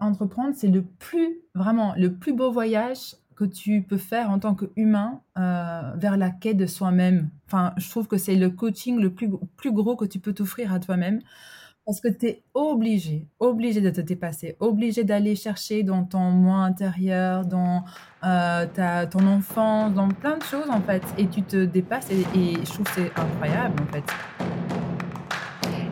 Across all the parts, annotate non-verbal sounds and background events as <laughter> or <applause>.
entreprendre, c'est le plus, vraiment, le plus beau voyage que tu peux faire en tant qu'humain vers la quête de soi-même. Enfin, je trouve que c'est le coaching le plus, plus gros que tu peux t'offrir à toi-même. Parce que tu es obligé, obligé de te dépasser, obligé d'aller chercher dans ton moi intérieur, dans euh, ta, ton enfance, dans plein de choses en fait. Et tu te dépasses et, et je trouve que c'est incroyable en fait.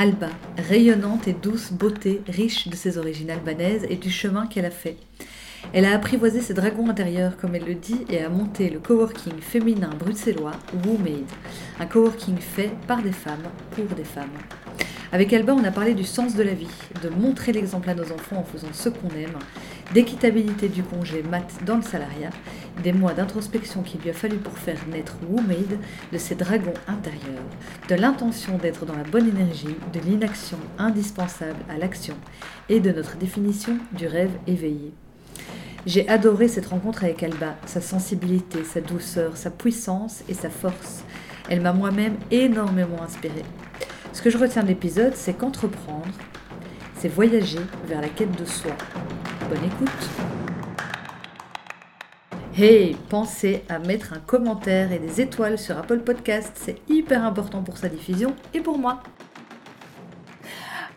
Alba, rayonnante et douce beauté, riche de ses origines albanaises et du chemin qu'elle a fait. Elle a apprivoisé ses dragons intérieurs, comme elle le dit, et a monté le coworking féminin bruxellois WooMade, un coworking fait par des femmes pour des femmes. Avec Alba, on a parlé du sens de la vie, de montrer l'exemple à nos enfants en faisant ce qu'on aime, d'équitabilité du congé mat dans le salariat, des mois d'introspection qu'il lui a fallu pour faire naître WooMade, de ses dragons intérieurs, de l'intention d'être dans la bonne énergie, de l'inaction indispensable à l'action et de notre définition du rêve éveillé. J'ai adoré cette rencontre avec Alba, sa sensibilité, sa douceur, sa puissance et sa force. Elle m'a moi-même énormément inspirée. Ce que je retiens de l'épisode, c'est qu'entreprendre, c'est voyager vers la quête de soi. Bonne écoute Hey, pensez à mettre un commentaire et des étoiles sur Apple Podcast, c'est hyper important pour sa diffusion et pour moi.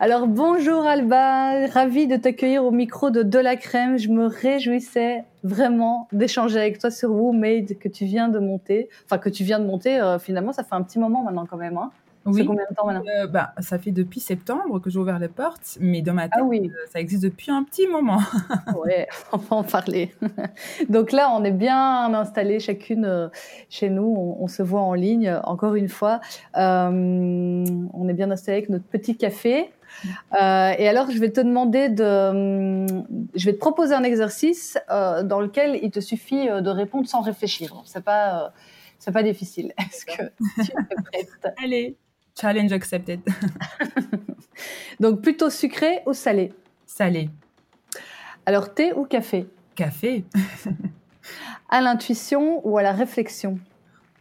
Alors bonjour Alba, ravie de t'accueillir au micro de De la Crème. Je me réjouissais vraiment d'échanger avec toi sur WooMade que tu viens de monter. Enfin que tu viens de monter, euh, finalement ça fait un petit moment maintenant quand même. Hein. Oui. combien de temps maintenant euh, bah, Ça fait depuis septembre que j'ai ouvert les portes, mais dans ma tête, ah oui. Euh, ça existe depuis un petit moment. <laughs> oui, <laughs> on va en parler. <laughs> Donc là, on est bien installés chacune euh, chez nous. On, se voit en ligne, encore une fois. on est bien installés avec notre petit café. et alors, je vais te demander de, je vais te proposer un exercice dans lequel il te suffit de répondre sans réfléchir. C'est pas, c'est pas difficile. Est-ce que tu es prête? Allez. Challenge accepted. <laughs> Donc plutôt sucré ou salé? Salé. Alors thé ou café? Café. <laughs> à l'intuition ou à la réflexion?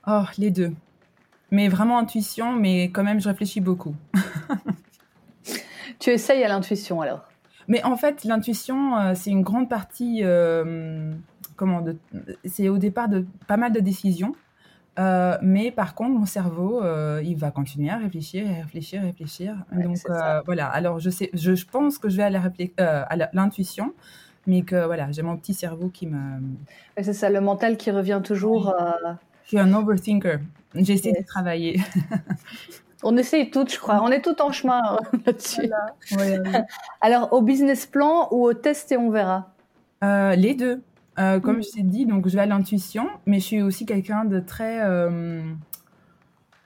Oh, les deux. Mais vraiment intuition, mais quand même je réfléchis beaucoup. <laughs> tu essayes à l'intuition alors? Mais en fait, l'intuition, euh, c'est une grande partie, euh, comment, c'est au départ de pas mal de décisions. Euh, mais par contre, mon cerveau, euh, il va continuer à réfléchir et réfléchir et réfléchir. Donc euh, voilà. Alors je sais, je, pense que je vais à l'intuition, mais que voilà, j'ai mon petit cerveau qui me. c'est ça, le mental qui revient toujours. Je suis un overthinker. J'essaie de travailler. <laughs> On essaye toutes, je crois. On est toutes en chemin <laughs> là-dessus. <laughs> Alors, au business plan ou au test et on verra? Les deux. Euh, comme mm. je t'ai dit, donc je vais à l'intuition, mais je suis aussi quelqu'un de très. Euh,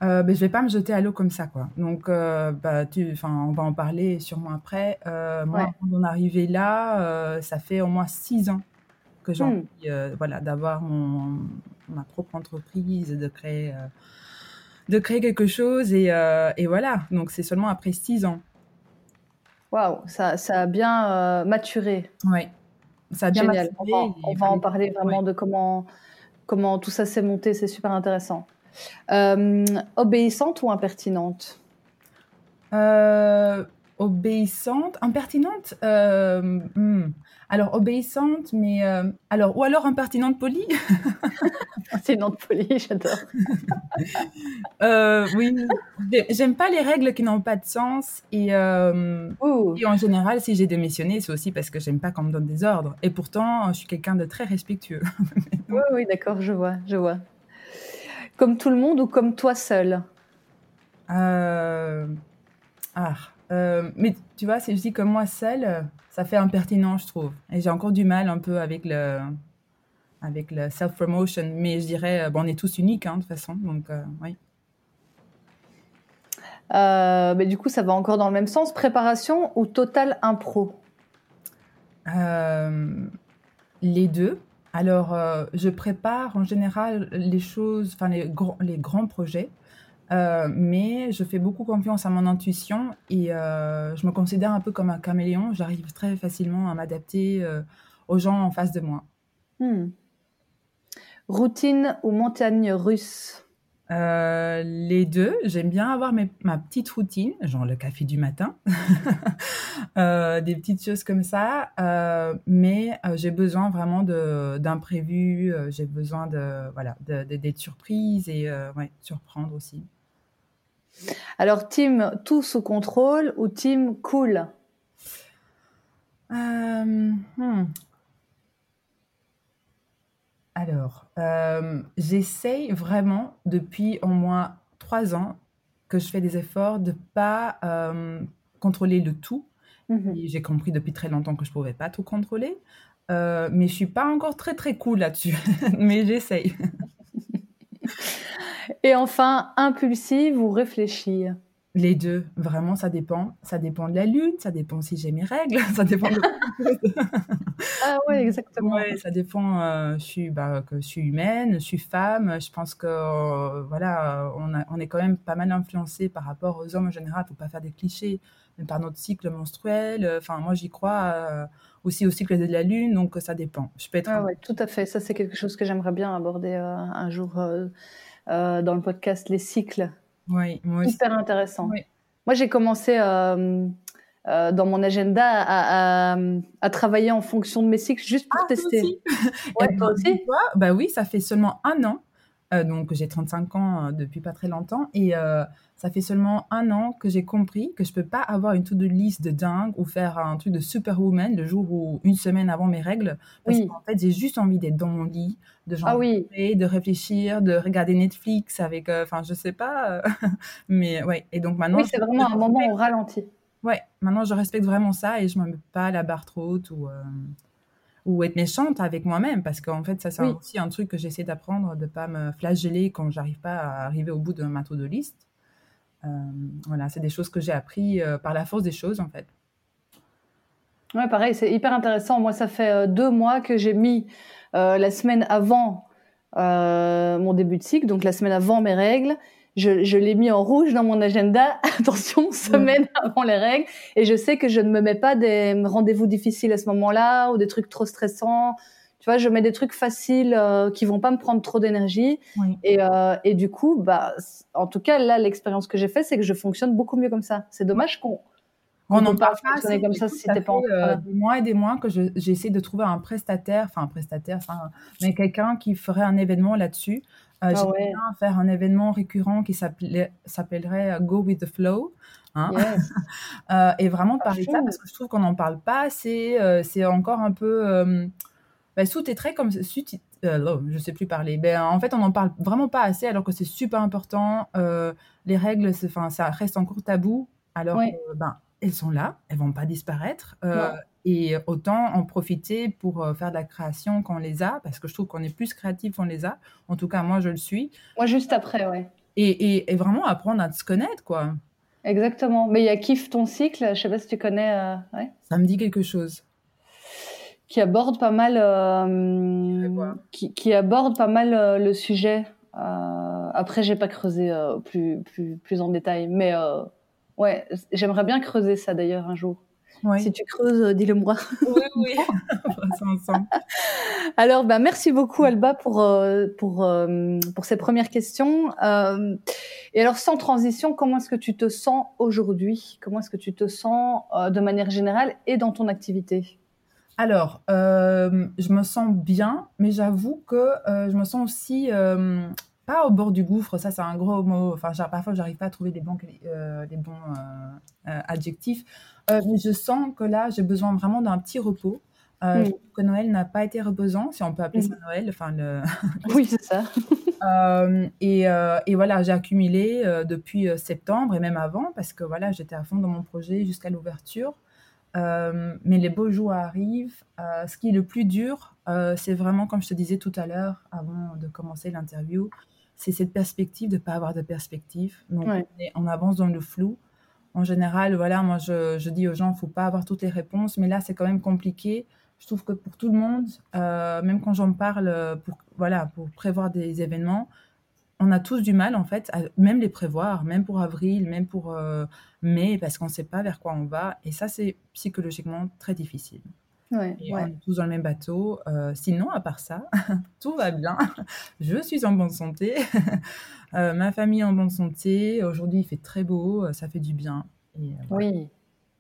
euh, ben, je vais pas me jeter à l'eau comme ça, quoi. Donc, euh, bah, tu, on va en parler sûrement après. moi, quand on est arrivé là, ça fait au moins six ans que j'ai mm. envie, voilà, d'avoir mon, ma propre entreprise, de créer, de créer quelque chose, et, et voilà. Donc, c'est seulement après six ans. Waouh, ça, ça a bien maturé. Oui. Ça a bien Génial. On va, en parler vraiment de comment, comment tout ça s'est monté. C'est super intéressant. Euh, obéissante ou impertinente? Euh, Obéissante, impertinente. Euh, hmm. Alors obéissante, mais alors ou alors impertinente polie. <laughs> impertinente polie, <laughs> j'adore. euh, oui, j'aime pas les règles qui n'ont pas de sens et, et en général, si j'ai démissionné, c'est aussi parce que j'aime pas qu'on me donne des ordres. Et pourtant, je suis quelqu'un de très respectueux. <laughs> oui, oui, d'accord, je vois, je vois. Comme tout le monde ou comme toi seul? Ah. Euh, mais tu vois, si je dis comme moi seule, ça fait impertinent, je trouve. Et j'ai encore du mal un peu avec le, avec le self-promotion. Mais je dirais, bon, on est tous uniques, hein, de toute façon. Donc, euh, oui. Euh, mais du coup, ça va encore dans le même sens. Préparation ou total impro? Euh, les deux. Alors, euh, je prépare en général les choses, enfin les, grands- les grands projets, euh, mais je fais beaucoup confiance à mon intuition et euh, je me considère un peu comme un caméléon. J'arrive très facilement à m'adapter euh, aux gens en face de moi. Hmm. Routine ou montagne russe? Les deux, j'aime bien avoir mes- ma petite routine, genre le café du matin, <laughs> des petites choses comme ça, mais j'ai besoin vraiment d'imprévus, j'ai besoin de voilà de- de- d'être surprise et ouais, surprendre aussi. Alors, team tout sous contrôle ou team cool? Euh, hmm. Alors, euh, j'essaye vraiment depuis au moins trois ans que je fais des efforts de pas euh, contrôler le tout. Mhm. J'ai compris depuis très longtemps que je pouvais pas tout contrôler, Euh, mais je suis pas encore très très cool là-dessus. <laughs> mais j'essaye. Et enfin, impulsive ou réfléchie Les deux, vraiment, ça dépend. Ça dépend de la lune, ça dépend si j'ai mes règles, <laughs> ça dépend de Ah ouais, exactement. Ouais, ça dépend. euh, je suis, bah, que je suis humaine, je suis femme. Je pense que euh, voilà, on, a- on est quand même pas mal influencé par rapport aux hommes en général. Faut pas faire des clichés, par notre cycle menstruel. euh, Enfin, moi, j'y crois euh, aussi au cycle de la lune, donc ça dépend. Je peux être. Ah ouais, tout à fait. Ça, c'est quelque chose que j'aimerais bien aborder un jour euh, dans le podcast, les cycles. Ouais, moi aussi. Hyper intéressant. Oui. Moi, j'ai commencé euh, euh, dans mon agenda à, à- à travailler en fonction de mes cycles juste pour Ah, toi tester. aussi Ouais, Eh toi aussi <laughs> Bah oui, ça fait seulement un an. Euh, donc j'ai 35 ans euh, depuis pas très longtemps et euh, ça fait seulement un an que j'ai compris que je peux pas avoir une to-do list de dingue ou faire un truc de superwoman le jour ou une semaine avant mes règles parce Oui. qu'en fait j'ai juste envie d'être dans mon lit, de Ah oui. j'enregistrer, de réfléchir, de regarder Netflix avec, euh, enfin je sais pas, <laughs> mais ouais. Et donc maintenant, Oui, c'est vraiment un moment au ralenti. Ouais, maintenant je respecte vraiment ça et je me mets pas la barre trop haute ou, euh, ou être méchante avec moi-même parce qu'en fait ça c'est Oui. aussi un truc que j'essaie d'apprendre de pas me flageller quand j'arrive pas à arriver au bout de ma to-do list. Euh, voilà, c'est des choses que j'ai appris euh, par la force des choses en fait. Ouais, pareil, c'est hyper intéressant. Moi, ça fait euh, deux mois que j'ai mis la semaine avant mon début de cycle, donc la semaine avant mes règles. Je, je l'ai mis en rouge dans mon agenda. <laughs> Attention, semaine avant les règles. Et je sais que je ne me mets pas des rendez-vous difficiles à ce moment-là ou des trucs trop stressants. Tu vois, je mets des trucs faciles euh, qui vont pas me prendre trop d'énergie. Oui. Et, euh, et du coup, bah, en tout cas, là, l'expérience que j'ai faite, c'est que je fonctionne beaucoup mieux comme ça. C'est dommage qu'on On On pas parle pas assez. comme ça si t'es pas euh, des mois et des mois que je- j'essaie de trouver un prestataire, enfin un prestataire, enfin, mais quelqu'un qui ferait un événement là-dessus. Euh, Ah J'aimerais ouais. bien faire un événement récurrent qui s'appellerait euh, Go with the Flow. hein. Yes. <laughs> Euh, et vraiment de ça fond. parce que je trouve qu'on n'en parle pas assez. euh, c'est encore un peu euh, bah, sous-titré comme sous euh, non, je sais plus parler. Ben, en fait, on n'en parle vraiment pas assez alors que c'est super important. Euh, les règles, c'est- enfin, ça reste encore tabou alors ben, elles sont là, elles vont pas disparaître. Euh, et autant en profiter pour euh, faire de la création quand on les a, parce que je trouve qu'on est plus créatif quand on les a. En tout cas, moi, je le suis. Moi, juste après, ouais. Et, et, et vraiment apprendre à se connaître, quoi. Exactement. Mais il y a Kiffe ton cycle, je sais pas si tu connais, euh, ouais, Ça me dit quelque chose. qui aborde pas mal, euh, qui, qui aborde pas mal euh, le sujet. Euh, après, j'ai pas creusé plus, plus, plus en détail, mais ouais, j'aimerais bien creuser ça d'ailleurs un jour. Oui, Si tu creuses, euh, dis-le moi. <laughs> oui, oui. <laughs> Alors, bah, merci beaucoup Alba pour euh, pour euh, pour ces premières questions. Euh, et alors, sans transition, comment est-ce que tu te sens aujourd'hui? Comment est-ce que tu te sens euh, de manière générale et dans ton activité? Alors, euh, je me sens bien, mais j'avoue que euh, je me sens aussi euh, pas au bord du gouffre. Ça, c'est un gros mot. Enfin, parfois, j'arrive pas à trouver les bons, euh, les bons euh, euh, adjectifs. Euh, mais je sens que là, j'ai besoin vraiment d'un petit repos. Mm. Je trouve que Noël n'a pas été reposant, si on peut appeler Mm. ça Noël. Enfin, le... <laughs> Oui, c'est ça. <laughs> Et, et voilà, j'ai accumulé depuis septembre et même avant, parce que voilà, j'étais à fond dans mon projet jusqu'à l'ouverture. Euh, mais les beaux jours arrivent. Euh, ce qui est le plus dur, euh, c'est vraiment, comme je te disais tout à l'heure, avant de commencer l'interview, c'est cette perspective de ne pas avoir de perspective. Donc, Ouais. on, est- on avance dans le flou. En général, voilà, moi, je, je dis aux gens, faut pas avoir toutes les réponses, mais là, c'est quand même compliqué. Je trouve que pour tout le monde, euh, même quand j'en parle, pour, voilà, pour prévoir des événements, on a tous du mal, en fait, à même les prévoir, même pour avril, même pour euh, mai, parce qu'on ne sait pas vers quoi on va. Et ça, c'est psychologiquement très difficile. Ouais, Et ouais. on est tous dans le même bateau. Euh, sinon, à part ça, <laughs> tout va bien. <laughs> Je suis en bonne santé. <laughs> Euh, ma famille est en bonne santé. Aujourd'hui, il fait très beau. euh, Ça fait du bien. Et, euh, voilà. Oui.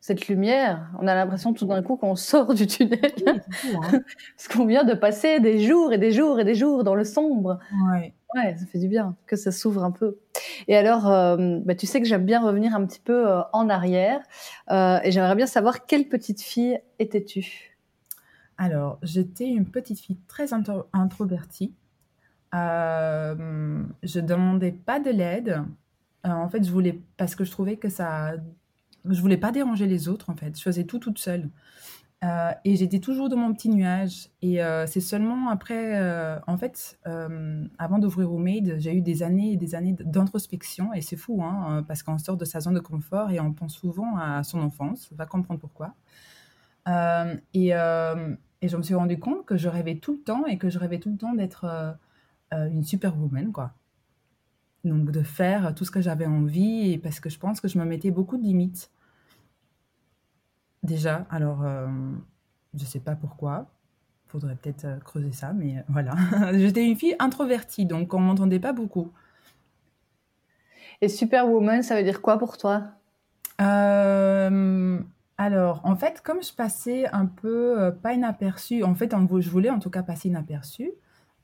Cette lumière, on a l'impression tout d'un coup qu'on sort du tunnel. Oui, hein. Parce qu'on vient de passer des jours et des jours et des jours dans le sombre. Ouais. Ouais, ça fait du bien que ça s'ouvre un peu. Et alors, euh, bah, tu sais que j'aime bien revenir un petit peu euh, en arrière. Euh, et j'aimerais bien savoir quelle petite fille étais-tu? Alors, j'étais une petite fille très intro- introvertie. Euh, je demandais pas de l'aide. Euh, en fait, je voulais parce que je trouvais que ça, je voulais pas déranger les autres. En fait, je faisais tout toute seule. Euh, et j'étais toujours dans mon petit nuage. Et euh, c'est seulement après, en fait, avant d'ouvrir Homemade, j'ai eu des années et des années d'introspection. Et c'est fou, hein, parce qu'on sort de sa zone de confort et on pense souvent à son enfance. On va comprendre pourquoi. Euh, et, euh, et je me suis rendu compte que je rêvais tout le temps et que je rêvais tout le temps d'être euh, une superwoman, quoi. Donc de faire tout ce que j'avais envie et parce que je pense que je me mettais beaucoup de limites. Déjà, alors euh, je sais pas pourquoi. Faudrait peut-être creuser ça, mais voilà. <laughs> J'étais une fille introvertie, donc on m'entendait pas beaucoup. Et Superwoman, ça veut dire quoi pour toi? Euh, alors, en fait, comme je passais un peu euh, pas inaperçue, en fait, en, je voulais en tout cas passer inaperçue,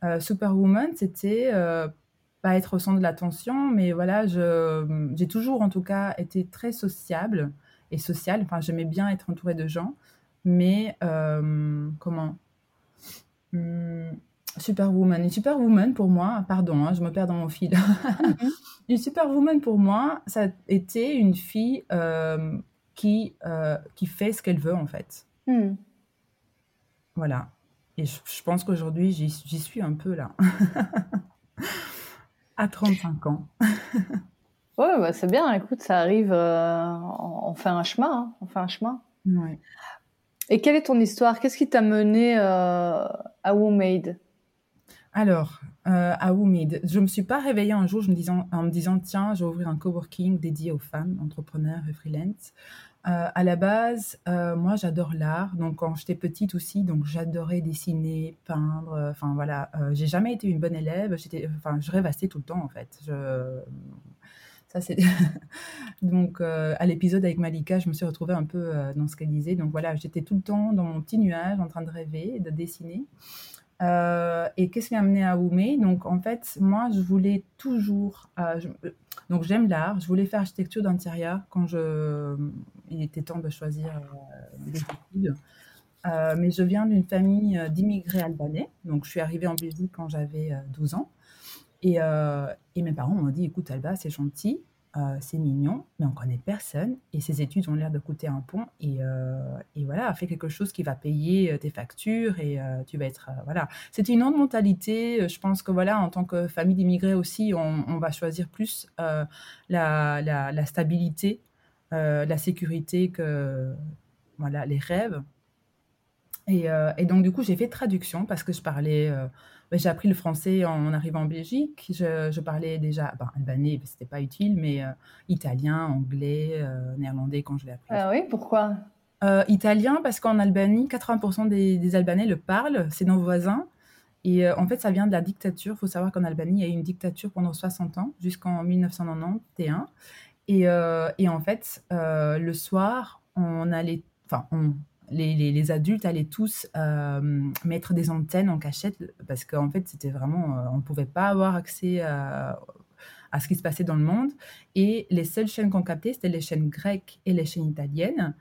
euh, Superwoman, c'était euh, pas être au centre de l'attention, mais voilà, je, j'ai toujours en tout cas été très sociable et sociale. Enfin, j'aimais bien être entourée de gens, mais euh, comment Hum, Superwoman. Une Superwoman pour moi, pardon, hein, je me perds dans mon fil. <laughs> Une Superwoman pour moi, ça a été une fille qui, euh, qui fait ce qu'elle veut en fait. Hmm. Voilà. Et je, je pense qu'aujourd'hui, j'y suis un peu là. <laughs> à 35 ans. <laughs> Ouais, bah, c'est bien. Écoute, ça arrive. euh, on, fait un chemin. hein, on fait un chemin. Ouais. Et quelle est ton histoire? Qu'est-ce qui t'a mené euh, à Womade Alors, euh, à Woomid, je ne me suis pas réveillée un jour je me disant, en me disant tiens, je vais ouvrir un coworking dédié aux femmes, entrepreneurs et freelance. Euh, à la base, euh, moi j'adore l'art, donc quand j'étais petite aussi, donc j'adorais dessiner, peindre, enfin voilà, euh, j'ai jamais été une bonne élève, j'étais, enfin je rêvassais tout le temps en fait. Ça c'est <laughs> donc euh, à l'épisode avec Malika, je me suis retrouvée un peu dans ce qu'elle disait, donc voilà, j'étais tout le temps dans mon petit nuage en train de rêver, de dessiner. Et qu'est-ce qui m'a amené à Oumé? Donc, en fait, moi, je voulais toujours. donc, j'aime l'art. Je voulais faire architecture d'intérieur quand je, il était temps de choisir euh, des études. Euh, mais je viens d'une famille euh, d'immigrés albanais. Donc, je suis arrivée en Belgique quand j'avais euh, 12 ans. Et, et mes parents m'ont dit écoute, Alba, c'est gentil, c'est mignon, mais on connaît personne. Et ces études ont l'air de coûter un pont. Et, et voilà, fais quelque chose qui va payer tes factures et tu vas être. voilà. C'était une autre mentalité. Je pense que voilà, en tant que famille d'immigrés aussi, on, va choisir plus la, la stabilité, euh, la sécurité que voilà, les rêves. Et, euh, et donc, du coup, j'ai fait traduction parce que je parlais. euh, j'ai appris le français en arrivant en Belgique. Je, je parlais déjà ben, albanais, c'était pas utile, mais italien, anglais, néerlandais quand je l'ai appris. Ah oui, pourquoi? Italien parce qu'en Albanie, 80% des, des Albanais le parlent, c'est nos voisins. Et euh, en fait, ça vient de la dictature. Il faut savoir qu'en Albanie, il y a eu une dictature pendant 60 ans, jusqu'en 1991. Et, euh, et en fait, euh, le soir, on allait, enfin, les, adultes allaient tous euh, mettre des antennes en cachette parce qu'en fait, c'était vraiment, on ne pouvait pas avoir accès à, ce qui se passait dans le monde. Et les seules chaînes qu'on captait, c'était les chaînes grecques et les chaînes italiennes.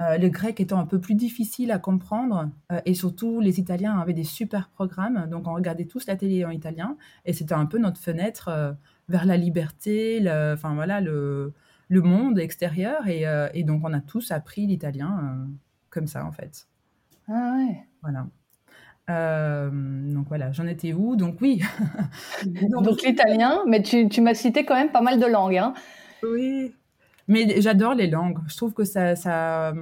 Le grec étant un peu plus difficile à comprendre, et surtout les Italiens avaient des super programmes, donc on regardait tous la télé en italien, et c'était un peu notre fenêtre vers la liberté, le, enfin voilà, le, le monde extérieur, et, euh, et donc on a tous appris l'italien euh, comme ça en fait. Ah ouais. Voilà. Euh, donc voilà, j'en étais où? Donc oui. <laughs> Donc, l'italien, mais tu, tu m'as cité quand même pas mal de langues. Hein. Oui. Mais j'adore les langues. Je trouve que ça, ça,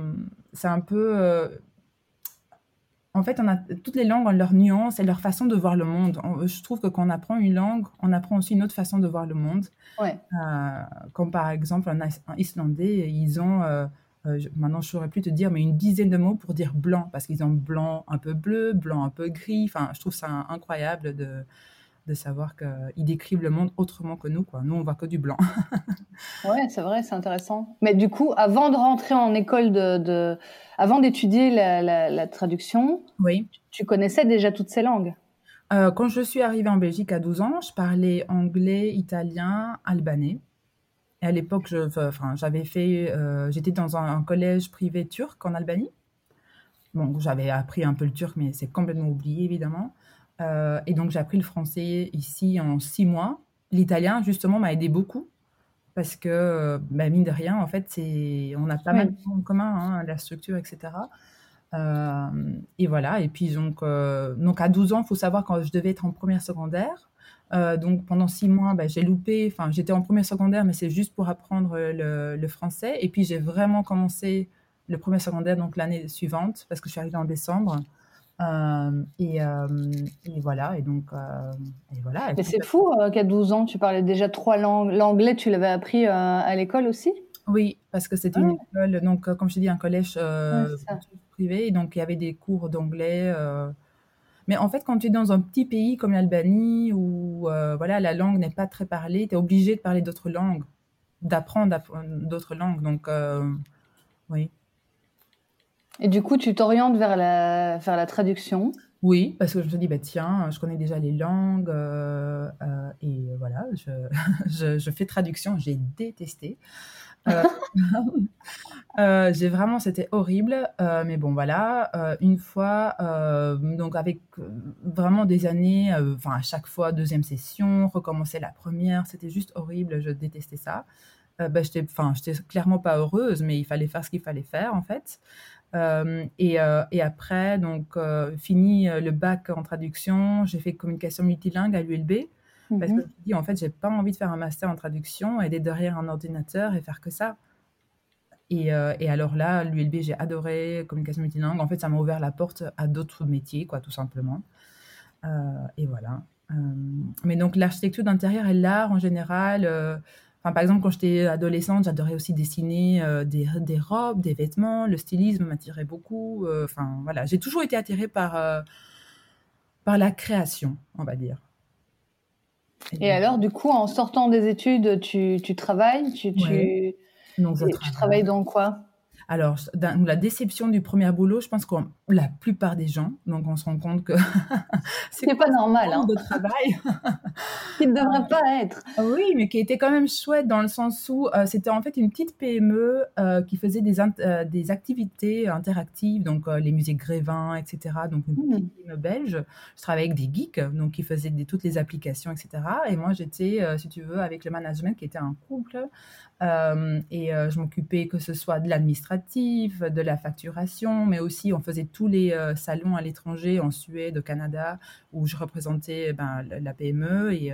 c'est un peu. En fait, on a toutes les langues ont leurs nuances et leur façon de voir le monde. On- je trouve que quand on apprend une langue, on apprend aussi une autre façon de voir le monde. Ouais. Euh, comme par exemple en, en islandais, ils ont, euh, euh, je- maintenant je saurais plus te dire, mais une dizaine de mots pour dire blanc, parce qu'ils ont blanc un peu bleu, blanc un peu gris. Enfin, je trouve ça incroyable de, de savoir qu'ils décrivent le monde autrement que nous. Quoi. Nous, on voit que du blanc. <laughs> Ouais, c'est vrai, c'est intéressant. Mais du coup, avant de rentrer en école de, de... avant d'étudier la, la, la traduction, Oui. tu connaissais déjà toutes ces langues? Euh, quand je suis arrivée en Belgique à 12 ans, je parlais anglais, italien, albanais. Et à l'époque, je, enfin, j'avais fait, euh, j'étais dans un, un collège privé turc en Albanie. Bon, j'avais appris un peu le turc, mais c'est complètement oublié, évidemment. Euh, et donc, j'ai appris le français ici en six mois. L'italien, justement, m'a aidé beaucoup parce que, bah, mine de rien, en fait, on a pas mal de points en commun, hein, la structure, etc. Euh, et voilà. Et puis, donc, euh, donc à 12 ans, il faut savoir quand je devais être en première secondaire. Euh, donc, pendant six mois, bah, j'ai loupé. Enfin, j'étais en première secondaire, mais c'est juste pour apprendre le, le français. Et puis, j'ai vraiment commencé le premier secondaire, donc l'année suivante, parce que je suis arrivée en décembre. Euh, et, euh, et voilà. Et donc, euh, et voilà. Et Mais c'est fou qu'à 12 ans, tu parlais déjà trois langues. L'anglais, tu l'avais appris à l'école aussi? Oui, parce que c'était une école, donc comme je dit, un collège privé, donc il y avait des cours d'anglais. Mais en fait, quand tu es dans un petit pays comme l'Albanie, où voilà, la langue n'est pas très parlée, tu es obligé de parler d'autres langues, d'apprendre d'app- d'autres langues. Donc, oui. Et du coup, tu t'orientes vers la, vers la traduction. Oui, parce que je me dis, bah, tiens, je connais déjà les langues, euh, euh, et voilà, je, <laughs> je, fais traduction, j'ai détesté. Euh, <laughs> j'ai vraiment, c'était horrible, mais bon, voilà, une fois, donc avec vraiment des années, enfin, à chaque fois, deuxième session, recommencer la première, c'était juste horrible, je détestais ça. Bah, j'étais clairement pas heureuse, mais il fallait faire ce qu'il fallait faire, en fait. Euh, et, euh, et après, donc, euh, fini le bac en traduction, j'ai fait communication multilingue à l'ULB. Parce que Mhm. je me dis, en fait, j'ai pas envie de faire un master en traduction et d'être derrière un ordinateur et faire que ça. Et, et alors là, l'ULB, j'ai adoré communication multilingue. En fait, ça m'a ouvert la porte à d'autres métiers, quoi, tout simplement. Et voilà. Mais donc, l'architecture d'intérieur et l'art en général. Enfin, par exemple, quand j'étais adolescente, j'adorais aussi dessiner euh, des, des robes, des vêtements. Le stylisme m'attirait beaucoup. euh, Enfin, voilà. J'ai toujours été attirée par, euh, par la création, on va dire. Et alors, du coup, en sortant des études, tu, tu travailles tu, tu, Ouais. Donc, je tu travailles dans quoi? Alors, la déception du premier boulot, je pense que la plupart des gens, donc on se rend compte que <laughs> C'est pas normal, hein. de travail. <laughs> <laughs> Qui ne devrait pas être. Ah Oui, mais qui était quand même chouette dans le sens où euh, c'était en fait une petite PME euh, qui faisait des, euh, des activités interactives, donc les musées Grévin, etc. Donc une Hmm. petite PME belge. Je travaillais avec des geeks, donc qui faisaient des- toutes les applications, etc. Et moi, j'étais, si tu veux, avec le management qui était un couple. Euh, et euh, je m'occupais que ce soit de l'administratif, de la facturation, mais aussi on faisait tous les euh, salons à l'étranger, en Suède, au Canada, où je représentais ben, la PME et,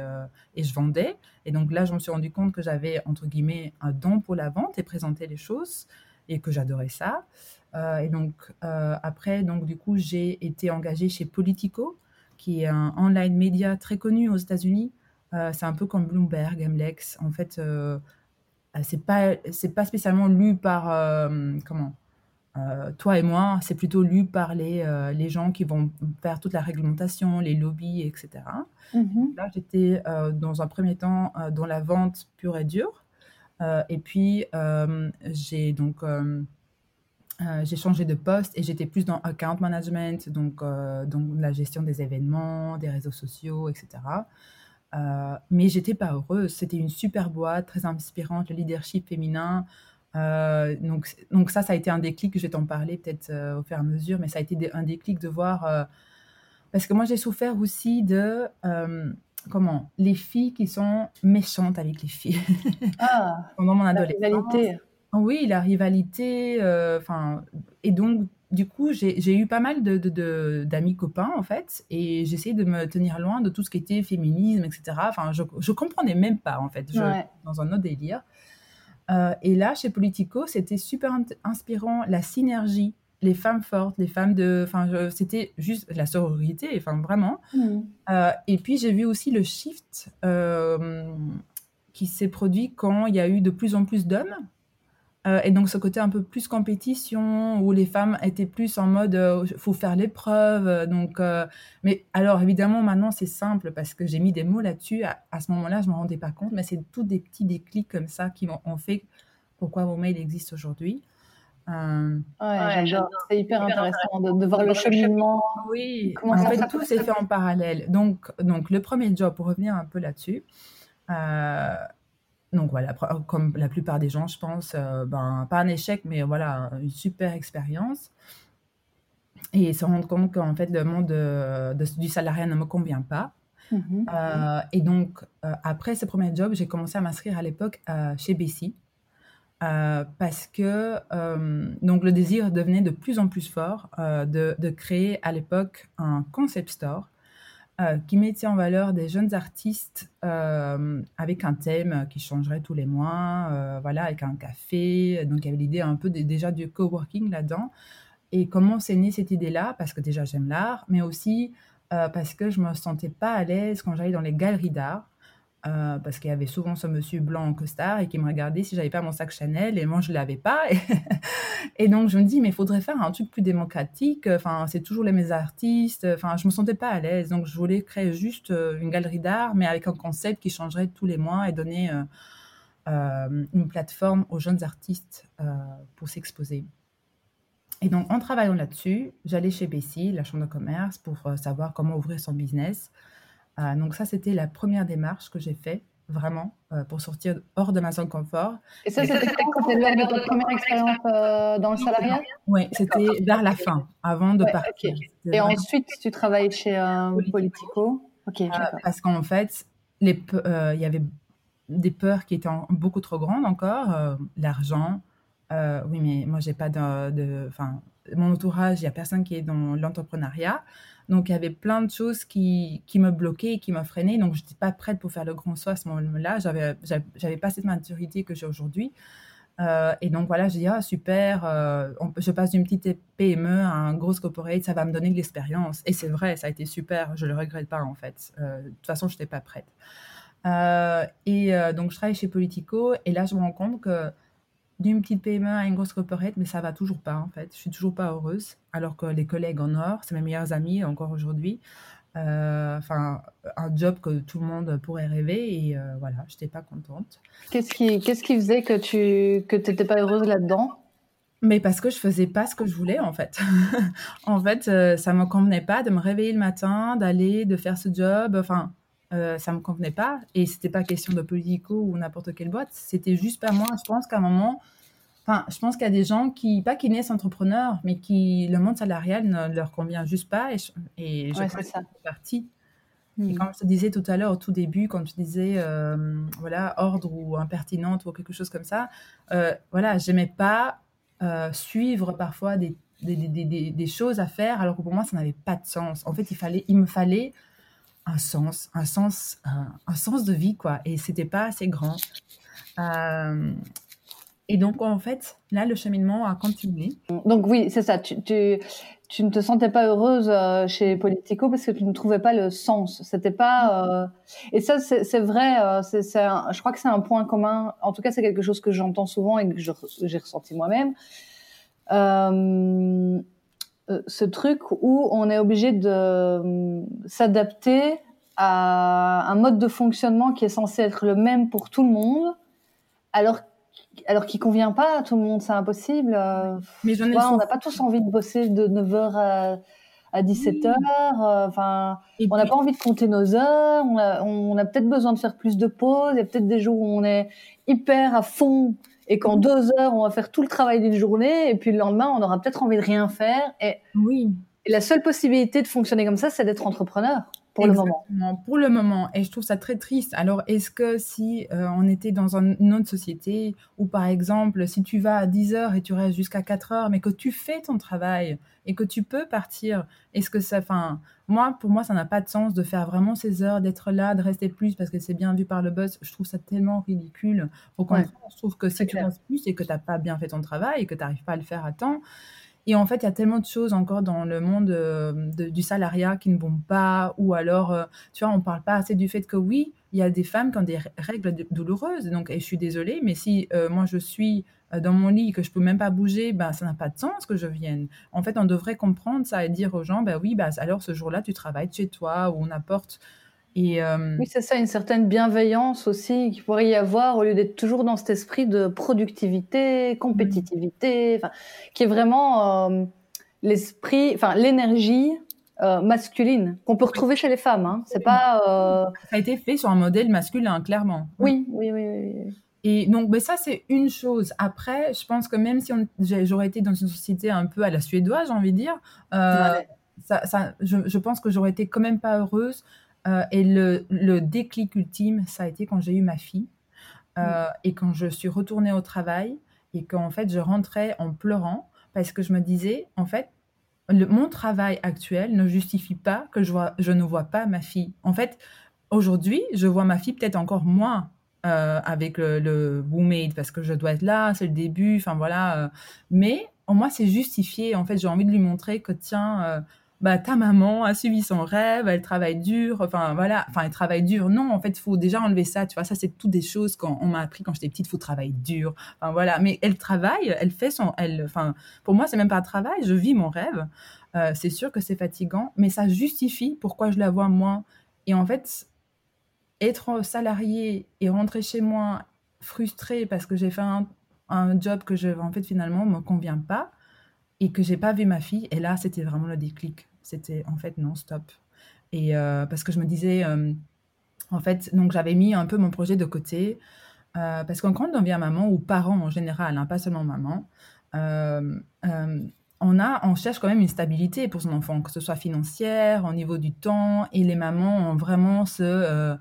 je vendais. Et donc là, je me suis rendu compte que j'avais, entre guillemets, un don pour la vente et présenter les choses et que j'adorais ça. Et donc, après, donc, du coup, j'ai été engagée chez Politico, qui est un online média très connu aux États-Unis. C'est un peu comme Bloomberg, Mlex. En fait, c'est pas, c'est pas spécialement lu par, euh, comment, euh, toi et moi, c'est plutôt lu par les, euh, les gens qui vont faire toute la réglementation, les lobbies, etc. Mhm. Là, j'étais euh, dans un premier temps euh, dans la vente pure et dure. Euh, et puis, euh, j'ai donc euh, euh, j'ai changé de poste et j'étais plus dans account management, donc, euh, donc la gestion des événements, des réseaux sociaux, etc. Euh, mais j'étais pas heureuse. C'était une super boîte, très inspirante, le leadership féminin. Euh, donc, donc ça, ça a été un déclic. Je vais t'en parler peut-être euh, au fur et à mesure, mais ça a été un déclic de voir parce que moi, j'ai souffert aussi de, comment, les filles qui sont méchantes avec les filles Ah, <laughs> pendant mon la adolescence. rivalité. Oui, la rivalité, enfin, et donc, du coup, j'ai eu pas mal de, de- de- d'amis copains, en fait, et j'essayais de me tenir loin de tout ce qui était féminisme, etc. Enfin, je, je comprenais même pas, en fait, je, Ouais. dans un autre délire. Euh, et là, chez Politico, c'était super inspirant, la synergie, les femmes fortes, les femmes de... Enfin, c'était juste la sororité, enfin, vraiment. Mmh. Euh, et puis, j'ai vu aussi le shift qui s'est produit quand il y a eu de plus en plus d'hommes euh, et donc ce côté un peu plus compétition, où les femmes étaient plus en mode euh, faut faire l'épreuve. Donc, euh, mais alors évidemment maintenant c'est simple parce que j'ai mis des mots là-dessus. À, ce moment-là, je me rendais pas compte, mais c'est tous des petits déclics comme ça qui ont fait pourquoi vos mails existent aujourd'hui. ouais, j'adore. C'est hyper intéressant de, voir le cheminement. Oui, Comment en fait tout s'est fait en parallèle. Donc, donc le premier job, pour revenir un peu là-dessus. Donc voilà, comme la plupart des gens, je pense, euh, ben, pas un échec, mais voilà, une super expérience. Et se rendre compte qu'en fait, le monde du salariat ne me convient pas. Mmh euh, et donc, euh, après ce premier job, j'ai commencé à m'inscrire à l'époque chez Bessie. parce que donc le désir devenait de plus en plus fort de, de, créer à l'époque un concept store euh, qui mettait en valeur des jeunes artistes euh, avec un thème qui changerait tous les mois, euh, voilà, avec un café. Donc, il y avait l'idée un peu déjà du coworking là-dedans. Et comment s'est née cette idée-là? Parce que déjà, j'aime l'art, mais aussi parce que je me sentais pas à l'aise quand j'allais dans les galeries d'art. Euh, parce qu'il y avait souvent ce monsieur blanc en costard et qui me regardait si j'avais pas mon sac Chanel et moi je l'avais pas. <laughs> Et, donc je me dis mais il faudrait faire un truc plus démocratique. Enfin c'est toujours les mêmes artistes. Enfin je me sentais pas à l'aise. Donc je voulais créer juste euh, une galerie d'art mais avec un concept qui changerait tous les mois et donner euh, une plateforme aux jeunes artistes pour s'exposer. Et donc en travaillant là-dessus j'allais chez Bessie la chambre de commerce pour savoir comment ouvrir son business ah, donc ça, c'était la première démarche que j'ai faite, vraiment, euh, pour sortir hors de ma zone de confort. Et ça, c'était quand lors de ta première expérience euh, dans le salariat? Oui, c'était vers la fin, avant de partir. Et ensuite, tu travailles chez Politico. Ok, Parce qu'en fait, il y avait des peurs qui étaient beaucoup trop grandes encore. L'argent, oui, mais moi, j'ai pas de... Enfin, mon entourage, il n'y a personne qui est dans l'entrepreneuriat. Donc, il y avait plein de choses qui, qui me bloquaient qui me freinaient. Donc, je n'étais pas prête pour faire le grand saut à ce moment-là. J'avais, j'avais pas cette maturité que j'ai aujourd'hui. Euh, et donc, voilà, j'ai dit, ah, super, euh, je passe d'une petite PME à un gros corporate, ça va me donner de l'expérience. Et c'est vrai, ça a été super, je ne le regrette pas, en fait. Euh, de toute façon, je n'étais pas prête. et donc, je travaille chez Politico, et là, je me rends compte que d'une petite PME à une grosse corporate, mais ça va toujours pas en fait. Je suis toujours pas heureuse, alors que les collègues en or, c'est mes meilleurs amis encore aujourd'hui. Euh, enfin, un job que tout le monde pourrait rêver et euh, voilà, je n'étais pas contente. Qu'est-ce qui, qu'est-ce qui faisait que tu que t'étais pas heureuse là-dedans? Mais parce que je faisais pas ce que je voulais en fait. <laughs> en fait, euh, ça me convenait pas de me réveiller le matin, d'aller, de faire ce job. Enfin, euh, ça me convenait pas. Et c'était pas question de politico ou n'importe quelle boîte. C'était juste pas moi. Je pense qu'à un moment, enfin, je pense qu'il y a des gens qui, pas qui naissent entrepreneurs, mais qui, le monde salarial ne leur convient juste pas. Et je, et je crois ça. partie. Et hmm. comme je te disais tout à l'heure, au tout début, quand tu disais, euh, voilà, ordre ou impertinente ou quelque chose comme ça, euh, voilà, j'aimais pas euh, suivre parfois des des, des, des, choses à faire alors que pour moi, ça n'avait pas de sens. En fait, il, fallait, il me fallait un sens, un sens, un, sens de vie, quoi. Et c'était pas assez grand. Euh, et donc, en fait, là, le cheminement a continué. Donc, oui, c'est ça. Tu, tu, ne te sentais pas heureuse euh, chez Politico parce que tu ne trouvais pas le sens. C'était pas. Euh... Et ça, c'est vrai. Euh, c'est je crois que c'est un point commun. En tout cas, c'est quelque chose que j'entends souvent et que j'ai ressenti moi-même. Euh, ce truc où on est obligé de euh, s'adapter à un mode de fonctionnement qui est censé être le même pour tout le monde, alors alors qui convient pas à tout le monde, c'est impossible. Euh, on n'a pas tous envie de bosser de 9h à, 17h. Enfin, on n'a pas envie de compter nos heures. On a, on a peut-être besoin de faire plus de pauses. Il y a peut-être des jours où on est hyper à fond et qu'en deux heures, on va faire tout le travail d'une journée, et puis le lendemain, on aura peut-être envie de rien faire. Et oui. Et la seule possibilité de fonctionner comme ça, c'est d'être entrepreneur pour le moment. Pour le moment. Et je trouve ça très triste. Alors, est-ce que si euh, on était dans une autre société, ou par exemple, si tu vas à 10 heures et tu restes jusqu'à 4 heures, mais que tu fais ton travail et que tu peux partir, est-ce que ça. Enfin, moi, pour moi, ça n'a pas de sens de faire vraiment ces heures, d'être là, de rester plus parce que c'est bien vu par le boss. Je trouve ça tellement ridicule. Au contraire, je trouve que si tu restes plus et que tu n'as pas bien fait ton travail et que tu n'arrives pas à le faire à temps, et en fait, il y a tellement de choses encore dans le monde euh, du salariat qui ne vont pas, ou alors, euh, tu vois, on ne parle pas assez du fait que oui, il y a des femmes qui ont des règles douloureuses. Donc, et je suis désolée, mais si euh, moi je suis dans mon lit que je peux même pas bouger, ben ça n'a pas de sens que je vienne. En fait, on devrait comprendre ça et dire aux gens, ben oui, ben alors ce jour-là, tu travailles chez toi ou on apporte euh, oui, c'est ça, une certaine bienveillance aussi qu'il pourrait y avoir au lieu d'être toujours dans cet esprit de productivité, compétitivité, qui est vraiment euh, l'esprit, enfin l'énergie euh, masculine qu'on peut retrouver chez les femmes. Hein. C'est pas. Ça a été fait sur un modèle masculin, clairement. Oui, oui, oui. oui. Et donc, ben ça, c'est une chose. Après, je pense que même si j'aurais été dans une société un peu à la suédoise, j'ai envie de dire, ça, ça, je, je, pense que j'aurais été quand même pas heureuse euh, et le, le, déclic ultime, ça a été quand j'ai eu ma fille euh, et quand je suis retournée au travail et qu'en fait je rentrais en pleurant parce que je me disais, en fait, le, mon travail actuel ne justifie pas que je, vois, je ne vois pas ma fille. En fait, aujourd'hui, je vois ma fille peut-être encore moins euh, avec le, le parce que je dois être là, c'est le début, enfin voilà. mais au moins, c'est justifié. En fait, j'ai envie de lui montrer que tiens, bah ta maman a suivi son rêve, elle travaille dur, enfin voilà, enfin elle travaille dur. Non, en fait, il faut déjà enlever ça, tu vois, ça c'est toutes des choses qu'on m'a appris quand j'étais petite, faut travailler dur. Enfin voilà, mais elle travaille, elle fait son elle enfin pour moi, c'est même pas un travail, je vis mon rêve. Euh, c'est sûr que c'est fatigant, mais ça justifie pourquoi je la vois moins. Et en fait, être salarié et rentrer chez moi frustrée parce que j'ai fait un, un job que je en fait finalement me convient pas et que j'ai pas vu ma fille. Et là, c'était vraiment le déclic. C'était en fait non, stop. Et euh, parce que je me disais, euh, en fait, donc j'avais mis un peu mon projet de côté. Euh, parce qu'en quand on devient maman ou parent en général, hein, pas seulement maman, on, a, on cherche quand même une stabilité pour son enfant, que ce soit financière, au niveau du temps. Et les mamans ont vraiment ce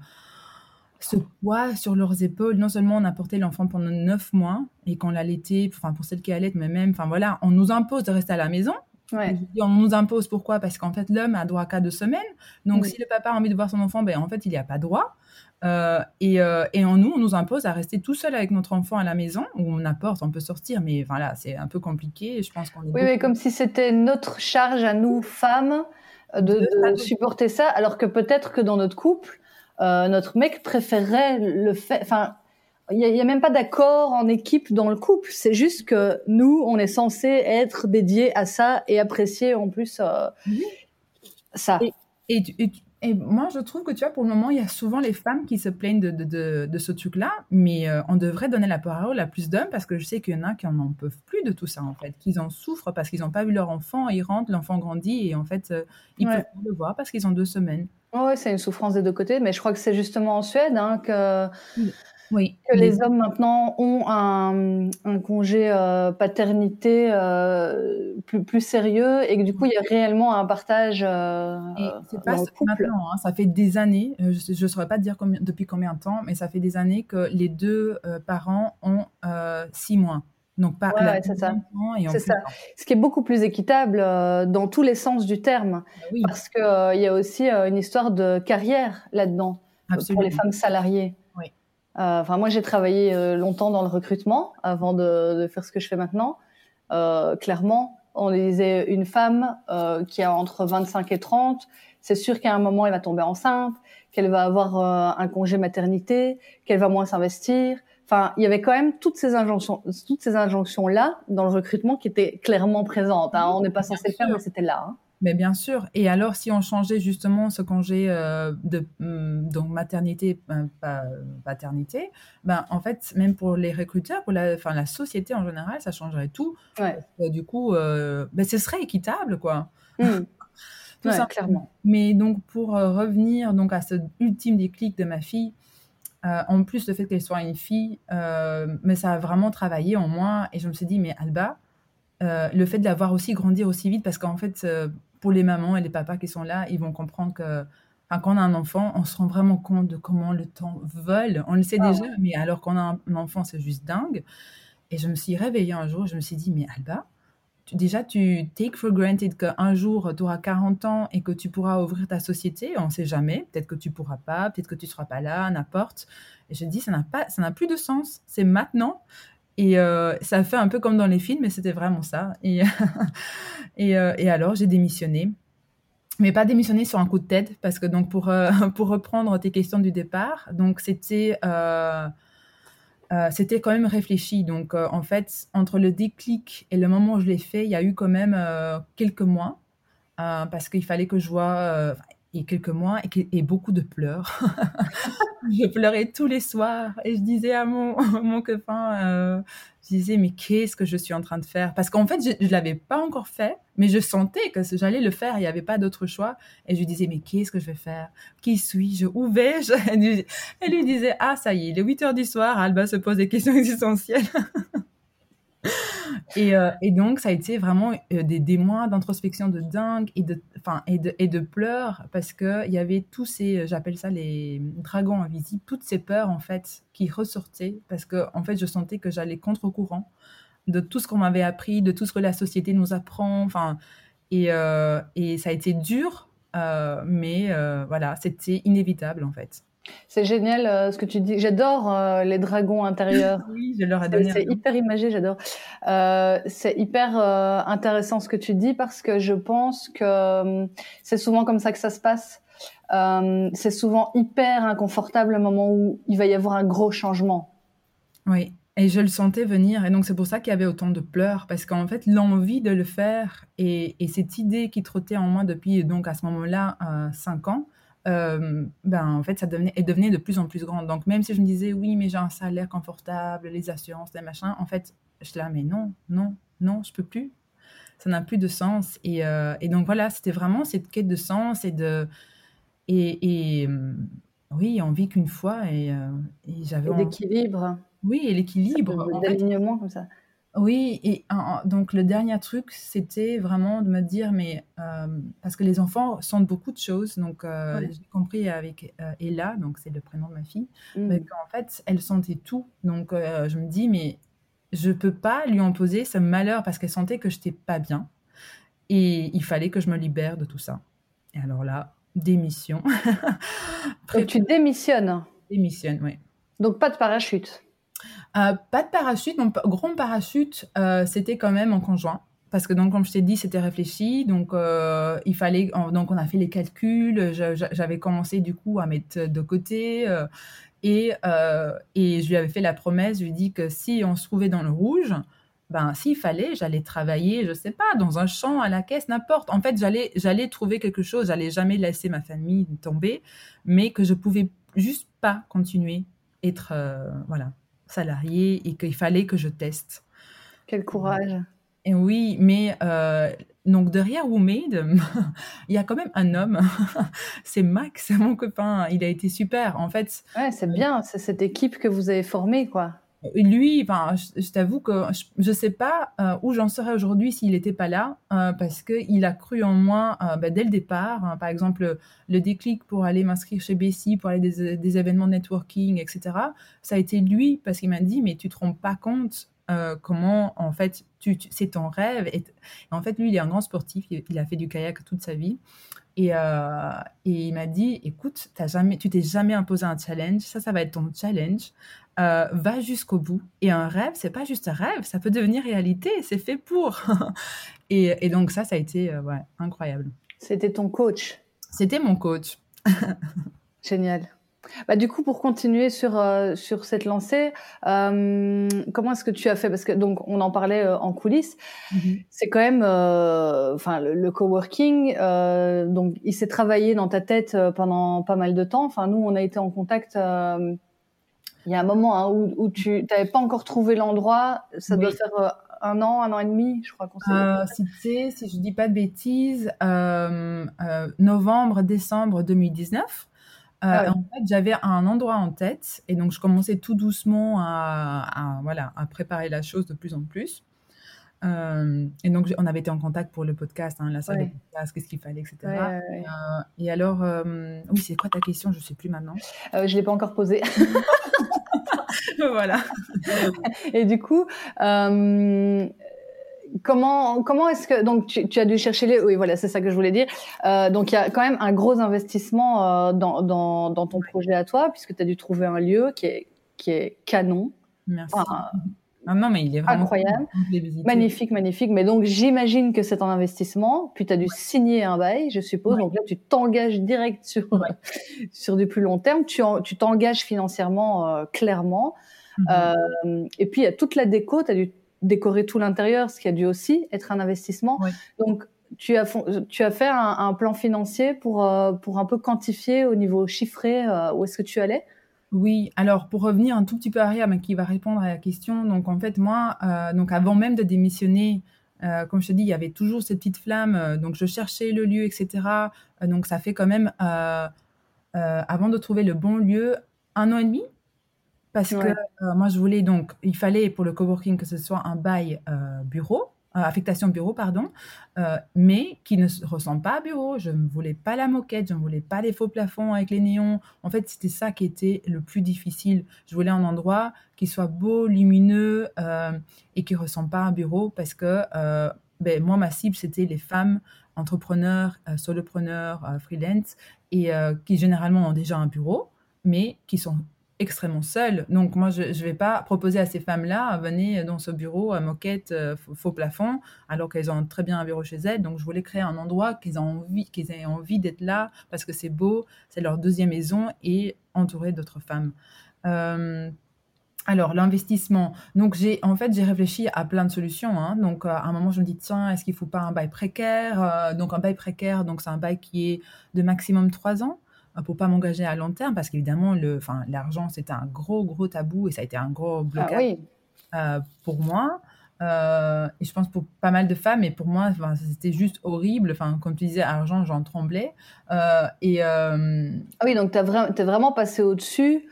ce poids sur leurs épaules. Non seulement on a porté l'enfant pendant neuf mois et qu'on l'allaitait, enfin pour celle qui allait, mais même, enfin voilà, on nous impose de rester à la maison. On nous impose pourquoi? Parce qu'en fait l'homme a droit qu'à deux semaines. Donc si le papa a envie de voir son enfant, ben en fait il n'y a pas droit. Euh, et, euh, et, en nous, on nous impose à rester tout seul avec notre enfant à la maison, où on apporte, on peut sortir, mais voilà, c'est un peu compliqué. Je pense qu'on Oui, mais comme si c'était notre charge à nous, femmes, de, de supporter ça, alors que peut-être que dans notre couple, euh, notre mec préférerait le fait. Enfin, il n'y a, même pas d'accord en équipe dans le couple. C'est juste que nous, on est censé être dédiés à ça et apprécier en plus euh, ça. Et, et, moi, je trouve que tu vois, pour le moment, il y a souvent les femmes qui se plaignent de, de, de, ce truc-là, mais euh, on devrait donner la parole à plus d'hommes parce que je sais qu'il y en a qui n'en peuvent plus de tout ça, en fait, qu'ils en souffrent parce qu'ils n'ont pas vu leur enfant, ils rentrent, l'enfant grandit et en fait, ils peuvent pas le voir parce qu'ils ont deux semaines. Oui, c'est une souffrance des deux côtés, mais je crois que c'est justement en Suède hein, que, oui. Que les hommes maintenant ont un, un congé euh, paternité euh, plus, plus, sérieux et que du coup il y a réellement un partage. Euh, c'est pas maintenant, hein, ça fait des années, euh, je ne saurais pas dire combien, depuis combien de temps, mais ça fait des années que les deux euh, parents ont six mois. Donc pas c'est ça. C'est ça. Ce qui est beaucoup plus équitable euh, dans tous les sens du terme, bah parce que euh, il y a aussi euh, une histoire de carrière là-dedans pour les femmes salariées. Oui. Enfin, moi, j'ai travaillé longtemps dans le recrutement avant de, de, faire ce que je fais maintenant. clairement, on disait une femme qui a entre 25 et 30, c'est sûr qu'à un moment, elle va tomber enceinte, qu'elle va avoir un congé maternité, qu'elle va moins s'investir Enfin, il y avait quand même toutes ces injonctions, toutes ces injonctions là dans le recrutement qui étaient clairement présentes. Hein. On n'est pas censé le faire, mais c'était là. Hein. Mais bien sûr. Et alors, si on changeait justement ce congé euh, de hum, donc maternité, ben, paternité, ben en fait, même pour les recruteurs, pour la, enfin la société en général, ça changerait tout. Ouais. du coup, euh, ben, ce serait équitable, quoi. <laughs> Mmh. tout ouais, clairement. Mais donc pour euh, revenir donc à ce ultime déclic de ma fille, en plus, le fait qu'elle soit une fille, mais ça a vraiment travaillé en moi. Et je me suis dit, mais Alba, le fait de la voir aussi grandir aussi vite, parce qu'en fait, pour les mamans et les papas qui sont là, ils vont comprendre que quand on a un enfant, on se rend vraiment compte de comment le temps vole. On le sait ah déjà, mais alors qu'on a un enfant, c'est juste dingue. Et je me suis réveillée un jour, je me suis dit, mais Alba, déjà, tu take for granted qu'un jour, tu auras 40 ans et que tu pourras ouvrir ta société. On ne sait jamais. Peut-être que tu pourras pas, peut-être que tu ne seras pas là, n'importe. Et je dis, ça n'a pas, ça n'a plus de sens. C'est maintenant. Et euh, ça fait un peu comme dans les films, mais c'était vraiment ça. Et, <laughs> euh, et alors, j'ai démissionné mais pas démissionner sur un coup de tête parce que donc pour euh, <laughs> pour reprendre tes questions du départ donc c'était c'était quand même réfléchi donc en fait entre le déclic et le moment où je l'ai fait il y a eu quand même quelques mois parce qu'il fallait que je vois quelques mois et, beaucoup de pleurs. <laughs> Je pleurais tous les soirs et je disais à mon <laughs> mon copain je disais, mais qu'est-ce que je suis en train de faire? Parce qu'en fait, je ne l'avais pas encore fait, mais je sentais que j'allais le faire, il n'y avait pas d'autre choix. Et je lui disais, mais qu'est-ce que je vais faire? Qui suis-je? Où vais-je? Elle lui disait, ah, ça y est, il est 8 heures du soir, Alba se pose des questions <laughs> existentielles. <laughs> et, euh, et, donc, ça a été vraiment euh, des, mois d'introspection de dingue et de, et de, pleurs parce qu'il y avait tous ces, j'appelle ça les dragons invisibles, toutes ces peurs en fait qui ressortaient parce que en fait, je sentais que j'allais contre-courant de tout ce qu'on m'avait appris, de tout ce que la société nous apprend. Euh, et ça a été dur, mais voilà, c'était inévitable en fait. C'est génial euh, ce que tu dis. J'adore euh, les dragons intérieurs. oui, je leur ai donné. C'est hyper imagé, j'adore. Euh, c'est hyper intéressant ce que tu dis parce que je pense que c'est souvent comme ça que ça se passe. c'est souvent hyper inconfortable le moment où il va y avoir un gros changement. Oui, et je le sentais venir. Et donc, c'est pour ça qu'il y avait autant de pleurs. Parce qu'en fait, l'envie de le faire et, et, cette idée qui trottait en moi depuis, donc à ce moment-là, 5 ans, euh, ben, en fait, ça devenait, elle devenait de plus en plus grande. Donc, même si je me disais, oui, mais j'ai un salaire confortable, les assurances, les machins, en fait, je là, mais non, non, non, je peux plus. Ça n'a plus de sens. Et, euh, et donc, voilà, c'était vraiment cette quête de sens et de. Et, et oui, on vit qu'une fois et, euh, et j'avais. L'équilibre. Oui, et l'équilibre. D'alignement comme ça. Oui, et donc le dernier truc, c'était vraiment de me dire, mais euh, parce que les enfants sentent beaucoup de choses, donc euh, j'ai compris avec euh, Ella, donc c'est le prénom de ma fille, mais mmh. qu'en fait, elle sentait tout. Donc je me dis, mais je peux pas lui imposer ce malheur parce qu'elle sentait que je n'étais pas bien. Et il fallait que je me libère de tout ça. Et alors là, démission. <laughs> Et tu démissionnes Démissionne, oui. Donc pas de parachute euh, pas de parachute. Mon grand parachute, euh, c'était quand même en conjoint. Parce que donc, comme je t'ai dit, c'était réfléchi. Donc, euh, il fallait. Donc, on a fait les calculs. J'avais commencé du coup à mettre de côté. et, et je lui avais fait la promesse. Je lui ai dit que si on se trouvait dans le rouge, ben s'il fallait, j'allais travailler, je sais pas, dans un champ, à la caisse, n'importe. En fait, j'allais, j'allais trouver quelque chose. J'allais jamais laisser ma famille tomber, mais que je pouvais juste pas continuer être, voilà, salarié et qu'il fallait que je teste. Quel courage. Et oui, mais euh, donc derrière WoMade, <laughs> il y a quand même un homme. <laughs> c'est Max, <laughs> mon copain. Il a été super. En fait. Ouais, c'est bien. C'est cette équipe que vous avez formée, quoi lui, enfin, je, t'avoue que je ne sais pas euh, où j'en serais aujourd'hui s'il n'était pas là, euh, parce qu'il a cru en moi euh, bah, dès le départ. Hein. par exemple, le déclic pour aller m'inscrire chez Bessie, pour aller des, des événements de networking, etc. Ça a été lui, parce qu'il m'a dit, mais tu te rends pas compte comment, en fait, tu, c'est ton rêve. Et, en fait, lui, il est un grand sportif, il, a fait du kayak toute sa vie. Et, et il m'a dit, écoute, as jamais, tu t'es jamais imposé un challenge, ça, ça va être ton challenge. Euh, va jusqu'au bout. Et un rêve, c'est pas juste un rêve, ça peut devenir réalité, c'est fait pour. <laughs> et, donc ça, ça a été euh, ouais, incroyable. C'était ton coach. C'était mon coach. <laughs> Génial. Bah, du coup, pour continuer sur, euh, sur cette lancée, comment est-ce que tu as fait? Parce que donc on en parlait en coulisses. Mm-hmm. C'est quand même, enfin le, le, coworking. donc il s'est travaillé dans ta tête pendant pas mal de temps. Enfin nous, on a été en contact il y a un moment hein, où, tu n'avais pas encore trouvé l'endroit. Ça doit faire euh, un an, un an et demi, je crois qu'on s'est. Euh, C'était, si je dis pas de bêtises, euh, euh novembre, décembre 2019. Ah en fait, j'avais un endroit en tête et donc je commençais tout doucement à, à, voilà, à préparer la chose de plus en plus. Euh, et donc, on avait été en contact pour le podcast, hein, la salle Ouais. de podcast, qu'est-ce qu'il fallait, etc. Ouais, ouais, ouais. Euh, et alors, euh, oui, c'est quoi ta question? Je ne sais plus maintenant. Euh, je l'ai pas encore posé. <laughs> <laughs> voilà. Et du coup, euh, comment comment est-ce que donc tu, tu as dû chercher les oui voilà c'est ça que je voulais dire. Euh, donc il y a quand même un gros investissement euh, dans, dans dans ton projet à toi puisque tu as dû trouver un lieu qui est qui est canon, Merci. Enfin, Ah non, mais il est vraiment incroyable. magnifique magnifique. Mais donc j'imagine que c'est un investissement. Puis tu as dû signer un bail, je suppose. Ouais. Donc là tu t'engages direct sur Ouais. <laughs> sur du plus long terme. Tu en- tu t'engages financièrement euh, clairement. Mhm. Euh, et puis, il y a toute la déco, tu as dû décorer tout l'intérieur, ce qui a dû aussi être un investissement. Oui. Donc, tu as, tu as fait un, un plan financier pour, euh, pour un peu quantifier au niveau chiffré euh, où est-ce que tu allais? Oui, alors pour revenir un tout petit peu arrière, mais qui va répondre à la question, donc en fait moi, euh, donc avant même de démissionner, euh, comme je te dis, il y avait toujours cette petite flamme, euh, donc je cherchais le lieu, etc. Donc ça fait quand même, avant de trouver le bon lieu, un an et demi, parce Ouais. que euh, moi je voulais donc, il fallait pour le coworking que ce soit un bail euh, bureau, euh, affectation bureau, pardon, mais qui ne se ressemble pas à bureau. Je ne voulais pas la moquette, je ne voulais pas les faux plafonds avec les néons. En fait, c'était ça qui était le plus difficile. Je voulais un endroit qui soit beau, lumineux et qui ne ressemble pas à un bureau parce que ben, moi, ma cible, c'était les femmes entrepreneurs, solopreneurs, freelance et qui généralement ont déjà un bureau, mais qui sont extrêmement seules. Donc moi, je ne vais pas proposer à ces femmes-là, venez dans ce bureau à moquette, euh, faux, plafond, alors qu'elles ont très bien un bureau chez elles. Donc je voulais créer un endroit qu'ils aient envie, aient envie d'être là parce que c'est beau, c'est leur deuxième maison et entouré d'autres femmes. Euh, alors, l'investissement. Donc, j'ai, en fait, j'ai réfléchi à plein de solutions. hein. Donc, euh, à un moment, je me dis, tiens, est-ce qu'il ne faut pas un bail précaire? Donc, un bail précaire, donc c'est un bail qui est de maximum trois ans pour pas m'engager à long terme parce qu'évidemment, le, enfin, l'argent, c'était un gros, gros tabou et ça a été un gros Ah blocage oui, euh, pour moi. Euh, et je pense pour pas mal de femmes, et pour moi, c'était juste horrible. Enfin, comme tu disais, argent, j'en tremblais. Euh, et euh, ah oui donc tu es vraiment passé au-dessus.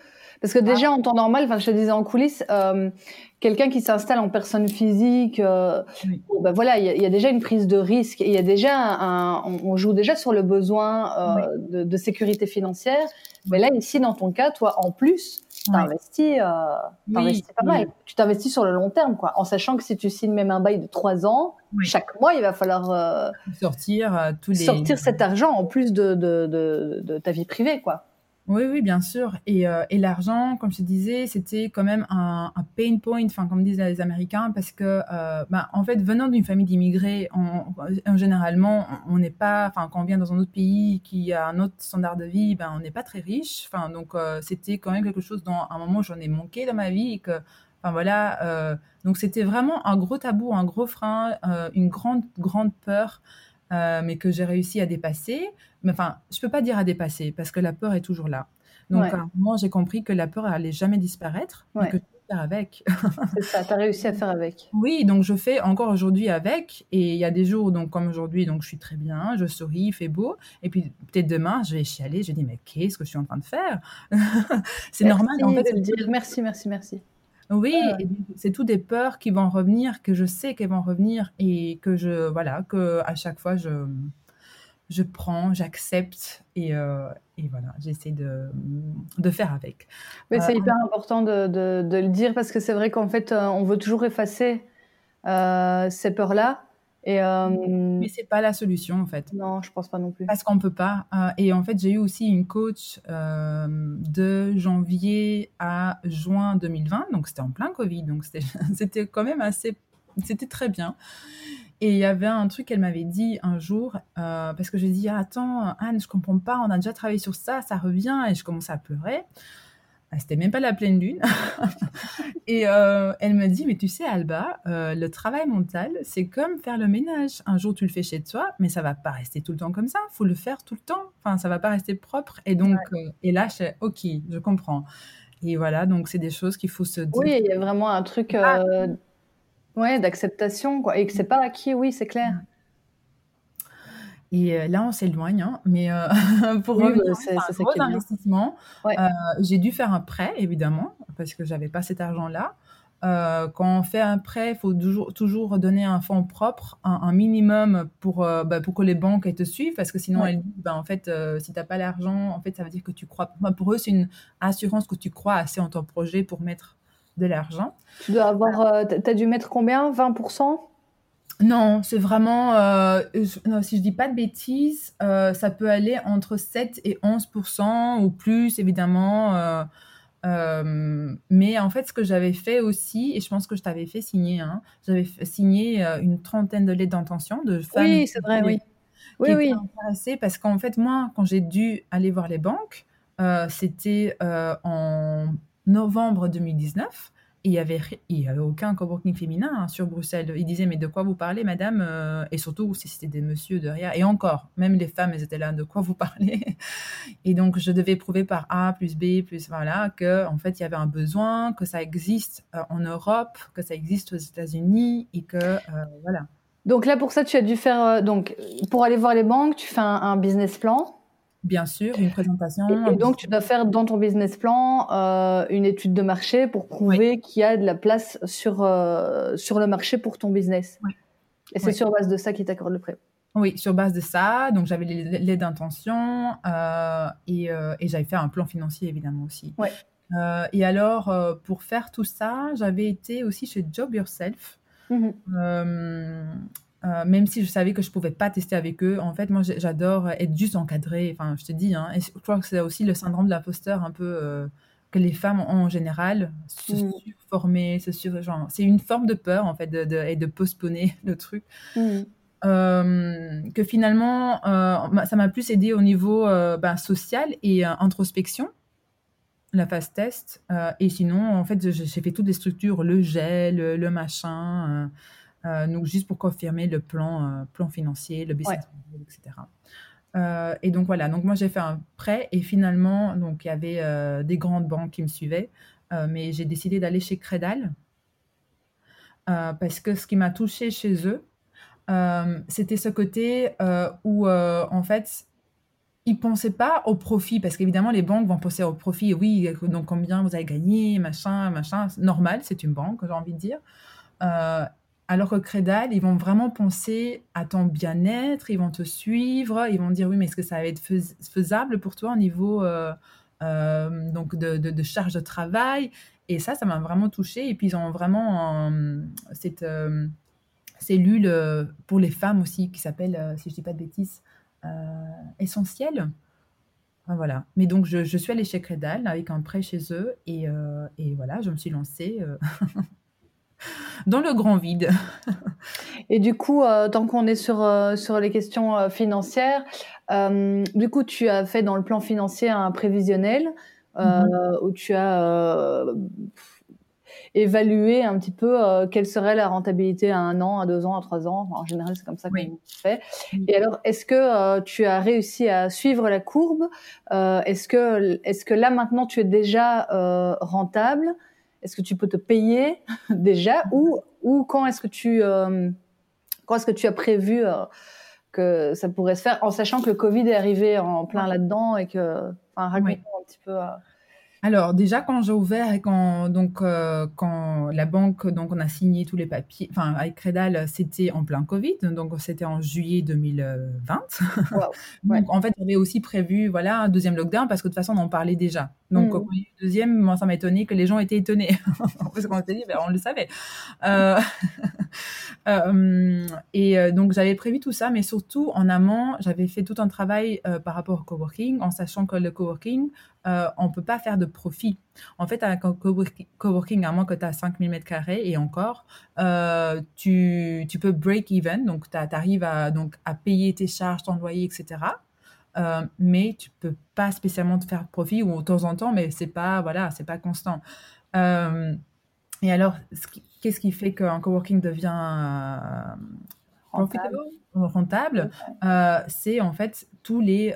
Parce que déjà, en temps normal, enfin, je te disais en coulisses, euh, quelqu'un qui s'installe en personne physique, euh, Oui. ben voilà, il y, a- il y a déjà une prise de risque, il y a déjà un, on, on joue déjà sur le besoin euh, de, de sécurité financière. Mais là, ici, dans ton cas, toi, en plus, t'investis pas oui. mal. Tu t'investis sur le long terme, quoi, en sachant que si tu signes même un bail de trois ans, chaque mois, il va falloir sortir tous les sortir cet argent en plus de, de ta vie privée, quoi. Oui, oui, bien sûr. Et, euh, et l'argent, comme je te disais, c'était quand même un, un pain point, enfin, comme disent les Américains, parce que, euh, ben, en fait, venant d'une famille d'immigrés, on, on- généralement, on n'est pas, enfin, quand on vient dans un autre pays qui a un autre standard de vie, ben, on n'est pas très riche. Enfin, donc, euh, c'était quand même quelque chose dont, à un moment, j'en ai manqué dans ma vie et que, enfin, voilà. euh, donc, c'était vraiment un gros tabou, un gros frein, euh, une grande, grande peur, euh, mais que j'ai réussi à dépasser. Mais enfin, je peux pas dire à dépasser parce que la peur est toujours là. Donc, Ouais. à un moment, j'ai compris que la peur allait jamais disparaître, Ouais. mais que je peux faire avec. <laughs> C'est ça, tu as réussi à faire avec. oui, donc je fais encore aujourd'hui avec, et il y a des jours, donc comme aujourd'hui, donc je suis très bien, je souris, il fait beau, et puis peut-être demain, je vais chialer, je dis mais qu'est-ce que je suis en train de faire? <laughs> C'est normal, en Merci fait. de le dire. Merci, merci, merci. Oui, et c'est tout des peurs qui vont revenir, que je sais qu'elles vont revenir, et que je, voilà, que à chaque fois, je, je prends, j'accepte, et, euh, et voilà, j'essaie de, de faire avec. Mais c'est Euh, hyper important de, de, de le dire parce que c'est vrai qu'en fait, euh, on veut toujours effacer ces peurs-là. Et euh, Mais c'est pas la solution, en fait. non, je pense pas non plus. Parce qu'on peut pas. Euh, et en fait, j'ai eu aussi une coach euh, de janvier à juin 2020, donc c'était en plein Covid, donc c'était <laughs> c'était quand même assez, c'était très bien. Et il y avait un truc qu'elle m'avait dit un jour, euh, parce que j'ai dit ah, attends Anne, je comprends pas, on a déjà travaillé sur ça, ça revient, et je commençais à pleurer. Ah, C'était même pas la pleine lune. <laughs> et euh, elle me dit, mais tu sais, Alba, euh, le travail mental, c'est comme faire le ménage. Un jour, tu le fais chez toi, mais ça va pas rester tout le temps comme ça. faut le faire tout le temps. Enfin, ça va pas rester propre. Et donc, euh, et là, je ok, je comprends. Et voilà, donc c'est des choses qu'il faut se dire. Oui, il y a vraiment un truc Ah. ouais, d'acceptation, quoi. Et que c'est pas acquis, oui, c'est clair. Et euh, là, on s'éloigne, hein, mais euh, <laughs> pour Oui, revenir, c'est- un gros investissement. Ouais. Euh, j'ai dû faire un prêt, évidemment, parce que j'avais pas cet argent-là. euh, quand on fait un prêt, il faut toujours, toujours donner un fonds propre, un, un minimum pour, bah, pour que les banques elles te suivent, parce que sinon, Ouais. elles disent, bah, en fait, si tu n'as pas l'argent, en fait, ça veut dire que tu crois. Pour eux, c'est une assurance que tu crois assez en ton projet pour mettre de l'argent. Tu dois avoir. t'as- T'as dû mettre combien? 20% Non, c'est vraiment, euh, je- non, si je dis pas de bêtises, euh, ça peut aller entre 7 et 11% ou plus, évidemment. euh, euh, mais en fait, ce que j'avais fait aussi, et je pense que je t'avais fait signer, hein, j'avais euh, une trentaine de lettres d'intention de femmes Oui, c'est vrai, oui. qui Oui, oui. intéressées parce qu'en fait, moi, quand j'ai dû aller voir les banques, c'était en novembre 2019 et il y avait, il y avait aucun coworking féminin hein, sur Bruxelles. Ils disaient, mais de quoi vous parlez, madame Euh, Et surtout, si c'était des messieurs derrière. Et encore, même les femmes, elles étaient là, de quoi vous parlez? Et donc, je devais prouver par A plus B plus voilà que en fait, il y avait un besoin, que ça existe euh, en Europe, que ça existe aux États-Unis et que euh, voilà. Donc là, pour ça, tu as dû faire. donc, pour aller voir les banques, tu fais un business plan. Bien sûr, une présentation. Et, et donc, tu dois faire dans ton business plan euh, une étude de marché pour prouver qu'il y a de la place sur, euh, sur le marché pour ton business. Et c'est sur base de ça qu'ils t'accordent le prêt. Oui, sur base de ça, donc j'avais les l'aide d'intention euh, et, euh, et j'avais fait un plan financier évidemment aussi. Et alors, pour faire tout ça, j'avais été aussi chez Job Yourself. Mhm. Euh, euh, même si je savais que je pouvais pas tester avec eux, en fait, moi, j'adore être juste encadrée. Enfin, je te dis, hein, et je crois que c'est aussi le syndrome de l'imposteur un peu euh, que les femmes ont en général, se Mhm. surformer, se sur, genre, c'est une forme de peur en fait de, de- et de postponer <laughs> le truc. Euh, que finalement, euh, ça m'a plus aidé au niveau euh, ben, social et euh, introspection, la phase test. Euh, et sinon, en fait, j'ai j'ai fait toutes les structures, le gel, le, le machin, euh, donc juste pour confirmer le plan, euh, plan financier, le business etc. Euh, et donc voilà, donc moi j'ai fait un prêt et finalement, donc il y avait des grandes banques qui me suivaient, mais j'ai décidé d'aller chez Credal parce que ce qui m'a touché chez eux, c'était ce côté où, en fait, ils pensaient pas au profit, parce qu'évidemment, les banques vont penser au profit. Oui, donc combien vous avez gagné, machin, machin. Normal, c'est une banque, j'ai envie de dire. Euh, alors que Credal, ils vont vraiment penser à ton bien-être, ils vont te suivre, ils vont dire oui, mais est-ce que ça va être fais- faisable pour toi au niveau euh, euh, donc de, de, charge de travail? Et ça, ça m'a vraiment touchée. Et puis, ils ont vraiment cette euh, cellule pour les femmes aussi qui s'appelle, si je dis pas de bêtises, Essentiel. Enfin, voilà. Mais donc, je, je suis allée chez Credal avec un prêt chez eux et, et voilà, je me suis lancée <laughs> dans le grand vide. <laughs> Et du coup, euh, tant qu'on est sur, euh, sur les questions euh, financières, du coup, tu as fait dans le plan financier un prévisionnel euh, où tu as évalué un petit peu quelle serait la rentabilité à un an, à deux ans, à trois ans. Enfin, en général, c'est comme ça qu'on Oui. fait. Oui. Et alors, est-ce que tu as réussi à suivre la courbe? Est-ce que, est-ce que là, maintenant, tu es déjà rentable? Est-ce que tu peux te payer <laughs> déjà ou, ou quand est-ce que tu euh, quand est-ce que tu as prévu euh, que ça pourrait se faire en sachant que le Covid est arrivé en plein là-dedans et que enfin raconte Oui. un petit peu euh, Alors déjà quand j'ai ouvert et quand donc euh, quand la banque donc on a signé tous les papiers, enfin avec Credal c'était en plein Covid, donc c'était en juillet 2020. Waouh. <laughs> donc en fait j'avais aussi prévu voilà un deuxième lockdown parce que de toute façon on en parlait déjà. Donc quand il y a eu le deuxième, moi ça m'a étonné que les gens étaient étonnés parce qu'on s'était dit ben, on le savait. Euh, <laughs> euh, et euh, donc j'avais prévu tout ça, mais surtout en amont j'avais fait tout un travail euh, par rapport au coworking en sachant que le coworking on peut pas faire de profit. En fait, avec un coworking, à moins que tu as 5000 mètres carrés et encore, tu, tu peux break even, donc tu arrives à, donc, à payer tes charges, ton loyer, etc. Euh, mais tu peux pas spécialement te faire profit ou de temps en temps, mais c'est pas, voilà, c'est pas constant. Euh, et alors, qu'est-ce qui fait qu'un coworking devient euh, rentable. rentable c'est en fait tous les,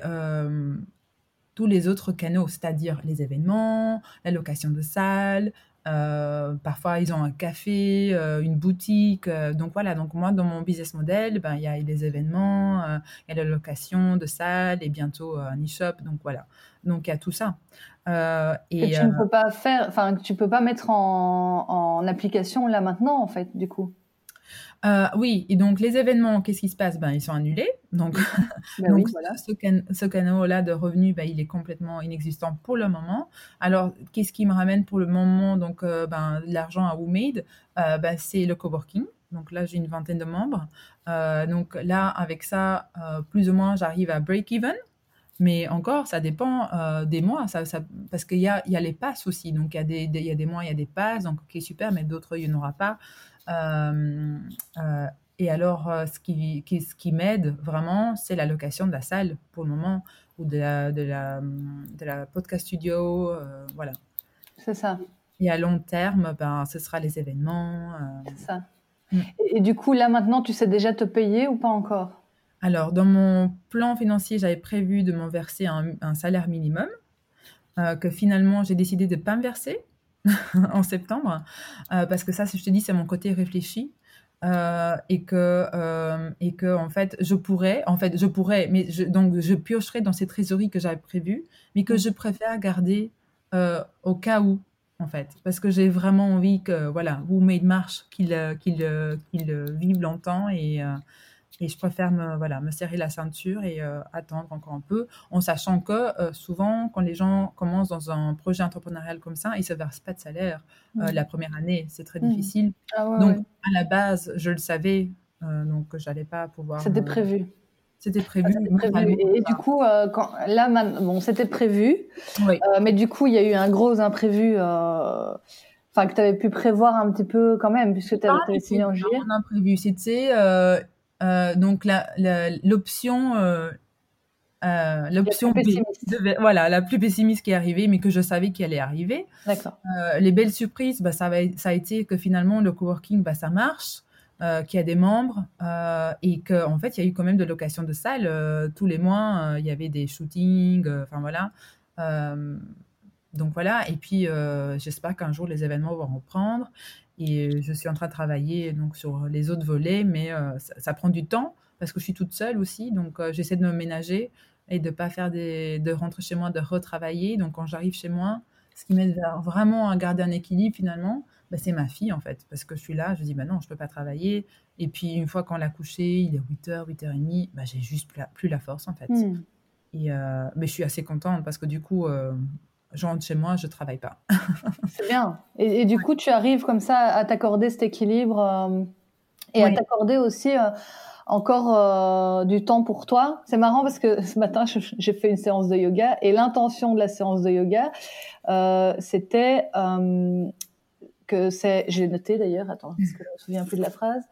tous les autres canaux, c'est-à-dire les événements, la location de salles, Euh, parfois, ils ont un café, euh, une boutique. euh, donc voilà, donc moi, dans mon business model, ben, il y a des événements, il y a la location de salles et bientôt un e-shop. Donc voilà, donc il y a tout ça. Et tu ne peux pas faire, enfin, que tu peux pas mettre en, en application là maintenant, en fait, du coup. Euh, oui, et donc les événements, qu'est-ce qui se passe? Ben, ils sont annulés. Donc, <laughs> Ben oui, donc voilà. ce, can- ce canal-là de revenus, ben, il est complètement inexistant pour le moment. Alors, qu'est-ce qui me ramène pour le moment? Donc euh, ben, l'argent à WooMade? Euh, ben, c'est le coworking. Donc là, j'ai une vingtaine de membres. Donc là, avec ça, plus ou moins, j'arrive à break-even. Mais encore, ça dépend euh, des mois, ça, ça- parce qu'il y a, y a les passes aussi. Donc il y a des, y a des mois, il y a des passes, donc ok, super, mais d'autres, il n'y en aura pas. Euh, euh, et alors, euh, ce qui, qui- ce qui m'aide vraiment, c'est la location de la salle pour le moment, ou de la, de la, de la podcast studio, voilà. C'est ça, Et à long terme, ben, ce sera les événements. euh. c'est ça. Mm. Et, et du coup, là maintenant, tu sais déjà te payer ou pas encore? Alors, dans mon plan financier, j'avais prévu de m'en verser un, un salaire minimum, euh, que finalement, j'ai décidé de ne pas me verser <laughs> en septembre, euh, parce que ça, je te dis, c'est mon côté réfléchi. euh, et que euh, et que en fait je pourrais en fait je pourrais mais je, donc je piocherai dans ces trésoreries que j'avais prévues mais que Mm. je préfère garder au cas où en fait parce que j'ai vraiment envie que voilà vous made marche qu'il qu'il qu'il vive longtemps et et je préfère me, voilà, me serrer la ceinture et euh, attendre encore un peu, en sachant que euh, souvent, quand les gens commencent dans un projet entrepreneurial comme ça, ils ne se versent pas de salaire euh, Mm. la première année. C'est très Mm. difficile. Ah ouais, Donc, ouais. à la base, je le savais, donc que j'allais pas pouvoir. C'était me- prévu. C'était prévu. Ah, Et, du coup, euh, quand, là, man- bon, c'était prévu, Oui. euh, mais du coup, il y a eu un gros imprévu, euh, enfin, que tu avais pu prévoir un petit peu quand même, puisque tu Ah, avais signé en juillet. un imprévu. C'était euh, donc la- la- l'option. euh, euh, l'option voilà, la plus pessimiste qui est arrivée, mais que je savais qu'elle allait arriver. D'accord. Euh, les belles surprises, bah, ça, va, ça a été que finalement le coworking, bah, ça marche, qu'il y a des membres et qu'en en fait, il y a eu quand même de location de salles. tous les mois, il y avait des shootings, enfin voilà. Donc voilà, et puis j'espère qu'un jour les événements vont reprendre. Et je suis en train de travailler donc, sur les autres volets, mais euh, ça, ça prend du temps parce que je suis toute seule aussi. Donc euh, j'essaie de me ménager et de pas faire des, de rentrer chez moi, de retravailler. Donc quand j'arrive chez moi, ce qui m'aide vraiment à garder un équilibre finalement, bah, c'est ma fille en fait. Parce que je suis là, je dis, bah non, je peux pas travailler. Et puis une fois qu'on l'a couché, il est 8h, 8h30, bah, j'ai juste plus la, plus la force en fait. Hmm. Et, euh, mais je suis assez contente parce que du coup, je rentre chez moi, je travaille pas. <laughs> C'est bien. Et, et du coup, tu arrives comme ça à t'accorder cet équilibre euh, et à t'accorder aussi euh, encore euh, du temps pour toi. C'est marrant parce que <laughs> ce matin, j'ai fait une séance de yoga et l'intention de la séance de yoga, c'était que c'est, j'ai noté d'ailleurs, attends, parce que je me souviens plus de la phrase,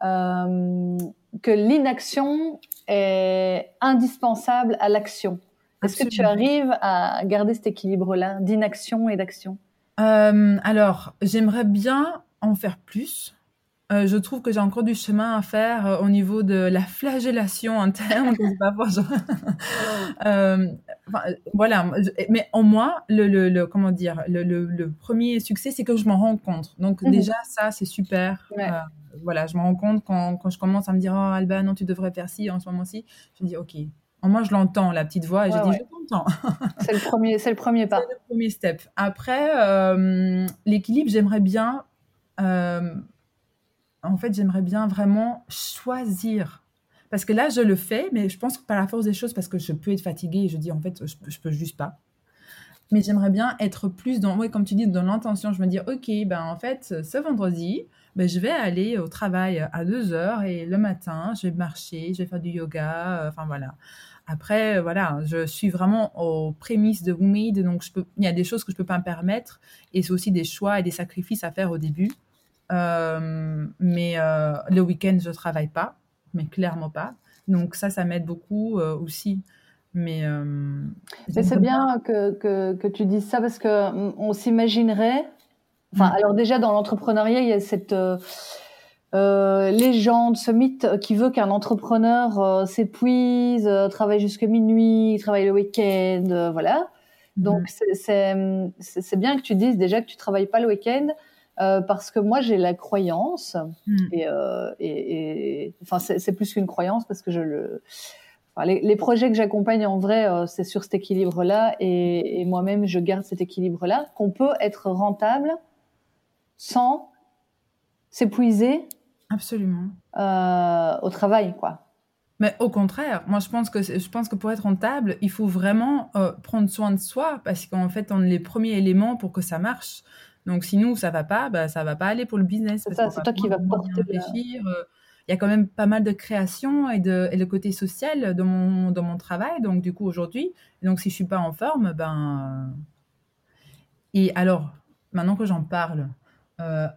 que l'inaction est indispensable à l'action. Est-ce que tu arrives à garder cet équilibre-là d'inaction et d'action? Euh, alors, j'aimerais bien en faire plus. Euh, je trouve que j'ai encore du chemin à faire euh, au niveau de la flagellation interne. que <laughs> Euh, enfin, euh, voilà, mais en moi, le, le, le- comment dire, le, premier succès, c'est que je m'en rends compte. Donc Mhm. déjà, ça, c'est super. Ouais. Voilà, je me rends compte quand, quand je commence à me dire, oh Alba, non, tu devrais faire ci en ce moment-ci. Je me dis, ok. Moi, je l'entends, la petite voix, et Ouais, je dis, ouais. je t'entends. <laughs> C'est le premier, c'est le premier pas. C'est le premier step. Après, euh, l'équilibre, j'aimerais bien. euh, en fait, j'aimerais bien vraiment choisir. Parce que là, je le fais, mais je pense que par la force des choses, parce que je peux être fatiguée et je dis en fait, je, je peux juste pas. Mais j'aimerais bien être plus dans, ouais, comme tu dis, dans l'intention. Je me dis, ok, ben en fait, ce vendredi, ben, je vais aller au travail à 2 heures et le matin, je vais marcher, je vais faire du yoga. euh, Enfin voilà. Après, euh, voilà, je suis vraiment aux prémices de WooMade, donc je peux, il y a des choses que je peux pas me permettre et c'est aussi des choix et des sacrifices à faire au début. Euh, mais euh, le week-end, je travaille pas, mais clairement pas. Donc ça, ça m'aide beaucoup euh, aussi. Mais, Mais c'est bien que, que, que tu dises ça parce que mm, on s'imaginerait. Enfin, Mm. alors déjà dans l'entrepreneuriat, il y a cette euh, euh, légende, ce mythe qui veut qu'un entrepreneur euh, s'épuise, euh, travaille jusqu'à minuit, travaille le week-end, voilà. Donc, c'est bien que tu dises déjà que tu travailles pas le week-end. Euh, parce que moi j'ai la croyance mm. et, euh, et, et, enfin c'est plus qu'une croyance parce que je le enfin, les, les, projets que j'accompagne en vrai c'est sur cet équilibre là et, et moi-même je garde cet équilibre là qu'on peut être rentable sans s'épuiser absolument euh, au travail quoi mais au contraire, moi je pense que je pense que pour être rentable, il faut vraiment euh, prendre soin de soi parce qu'en fait on est les premiers éléments pour que ça marche. Donc si nous ça va pas, bah ça va pas aller pour le business. C'est ça, c'est toi qui va porter. Réfléchir. Euh, il y a quand même pas mal de création et de et le côté social dans mon dans mon travail. Donc du coup aujourd'hui, donc si je suis pas en forme, ben et alors maintenant que j'en parle, euh,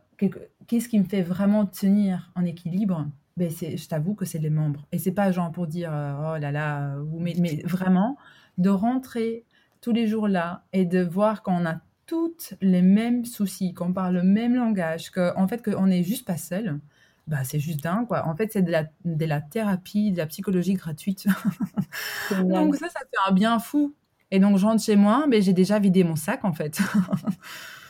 qu'est-ce qui me fait vraiment tenir en équilibre? Ben je t'avoue que c'est les membres. Et c'est pas genre pour dire euh, oh là là, mais, mais vraiment de rentrer tous les jours là et de voir qu'on a toutes les mêmes soucis, qu'on parle le même langage, qu'en en fait qu'on n'est juste pas seul. Bah, c'est juste dingue, quoi. En fait, c'est de la, de la thérapie, de la psychologie gratuite. <laughs> donc ça, ça fait un bien fou. Et donc, je rentre chez moi, mais j'ai déjà vidé mon sac, en fait. <laughs>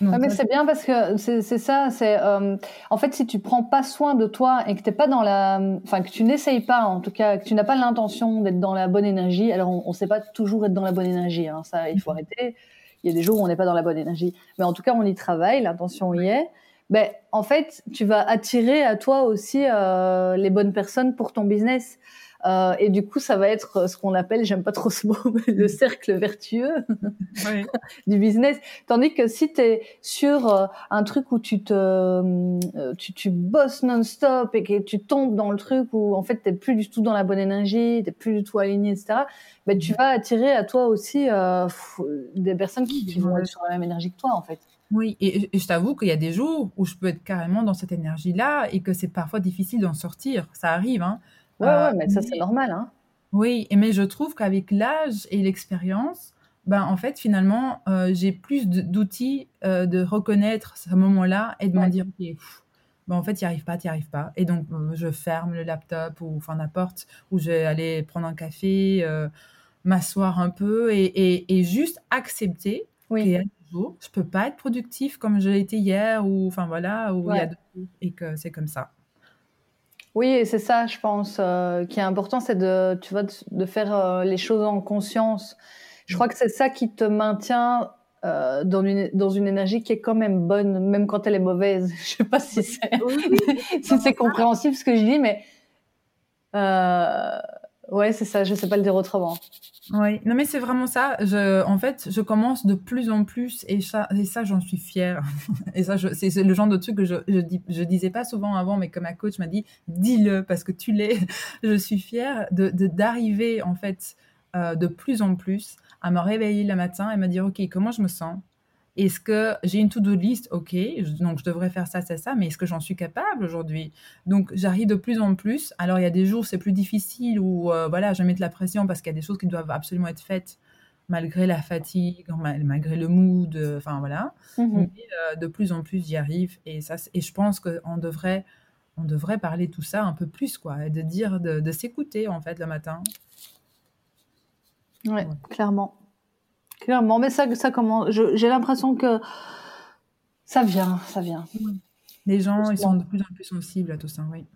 mais c'est bien parce que c'est ça. C'est euh, en fait si tu prends pas soin de toi et que t'es pas dans la, enfin que tu n'essayes pas, en tout cas que tu n'as pas l'intention d'être dans la bonne énergie. Alors on, ne sait pas toujours être dans la bonne énergie. Hein, ça, il faut mm-hmm. arrêter. Il y a des jours où on n'est pas dans la bonne énergie, mais en tout cas on y travaille. L'intention y est. Ben en fait tu vas attirer à toi aussi euh, les bonnes personnes pour ton business. Euh, et du coup, ça va être ce qu'on appelle, j'aime pas trop ce mot, le cercle vertueux <laughs> oui. <laughs> du business. Tandis que si tu es sur euh, un truc où tu te, euh, tu, tu bosses non-stop et que tu tombes dans le truc où en fait t'es plus du tout dans la bonne énergie, t'es plus du tout aligné, etc. Ben, tu vas attirer à toi aussi euh, des personnes qui, qui vont être sur la même énergie que toi, en fait. Oui, et, et je t'avoue qu'il y a des jours où je peux être carrément dans cette énergie-là et que c'est parfois difficile d'en sortir. Ça arrive, hein. Ouais, ouais, euh, mais ça, c'est normal. Hein. Oui, mais je trouve qu'avec l'âge et l'expérience, ben, en fait, finalement, euh, j'ai plus d'outils euh, de reconnaître ce moment-là et de me dire, ok, ben, en fait, tu n'y arrives pas, tu n'y arrives pas. Et donc, je ferme le laptop ou enfin n'importe, ou je vais aller prendre un café, m'asseoir un peu et, et, et, juste accepter oui. qu'il y a des jours, je peux pas être productif comme je l'ai été hier ou enfin voilà, ou il y a deux, et que c'est comme ça. Oui, c'est ça, je pense, euh, qui est important, c'est de, tu vois, de, faire euh, les choses en conscience. Je crois que c'est ça qui te maintient euh, dans une dans une énergie qui est quand même bonne, même quand elle est mauvaise. <laughs> Je sais pas si c'est <laughs> si c'est compréhensible ce que je dis, mais euh, ouais, c'est ça. Je sais pas le dire autrement. Oui, non mais c'est vraiment ça. Je, en fait, je commence de plus en plus et ça, et ça j'en suis fière. <laughs> et ça, c'est le genre de truc que je, je, dis, je disais pas souvent avant, mais comme ma coach m'a dit, dis-le parce que tu l'es. <laughs> je suis fière de d'arriver en fait euh, de plus en plus à me réveiller le matin et me dire, ok, comment je me sens? Est-ce que j'ai une to-do list? Ok, donc je devrais faire ça, ça, ça, mais est-ce que j'en suis capable aujourd'hui? Donc j'arrive de plus en plus. Alors il y a des jours c'est plus difficile où euh, voilà, je mets de la pression parce qu'il y a des choses qui doivent absolument être faites malgré la fatigue, malgré le mood, euh, enfin voilà. Mmh mais euh, de plus en plus j'y arrive et ça et je pense qu'on devrait on devrait parler tout ça un peu plus quoi, et de dire de, de s'écouter en fait le matin. Ouais, ouais. clairement. Clairement, mais ça, ça commence. J'ai l'impression que ça vient, ça vient. Les gens, ils sont de plus en plus sensibles à tout ça, oui.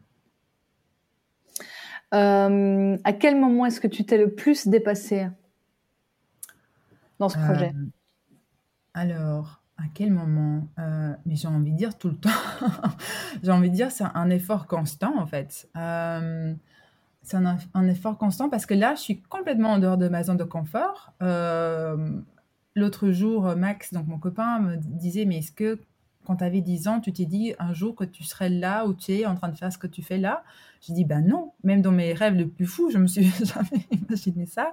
Euh, à quel moment est-ce que tu t'es le plus dépassé dans ce projet? euh, Alors, à quel moment? Euh, Mais j'ai envie de dire tout le <laughs> temps. j'ai envie de dire c'est un effort constant en fait. C'est un, effort constant parce que là, je suis complètement en dehors de ma zone de confort. Euh, L'autre jour, Max, donc mon copain, me disait, mais est-ce que quand tu avais 10 ans, tu t'es dit un jour que tu serais là où tu es en train de faire ce que tu fais là? J'ai dit, ben non, même dans mes rêves les plus fous, je me suis <laughs> jamais imaginé ça.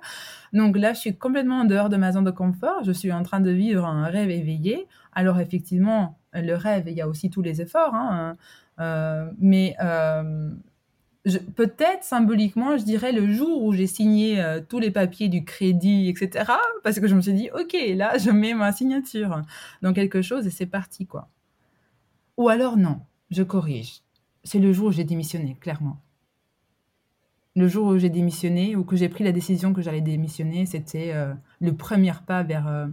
Donc là, je suis complètement en dehors de ma zone de confort, je suis en train de vivre un rêve éveillé. Alors effectivement, le rêve, il y a aussi tous les efforts, hein, euh, mais... Euh, peut-être symboliquement, je dirais le jour où j'ai signé euh, tous les papiers du crédit, etc. Parce que je me suis dit, ok, là, je mets ma signature dans quelque chose et c'est parti, quoi. Ou alors non, je corrige. C'est le jour où j'ai démissionné, clairement. le jour où j'ai démissionné ou que j'ai pris la décision que j'allais démissionner, c'était euh, le premier pas vers, euh,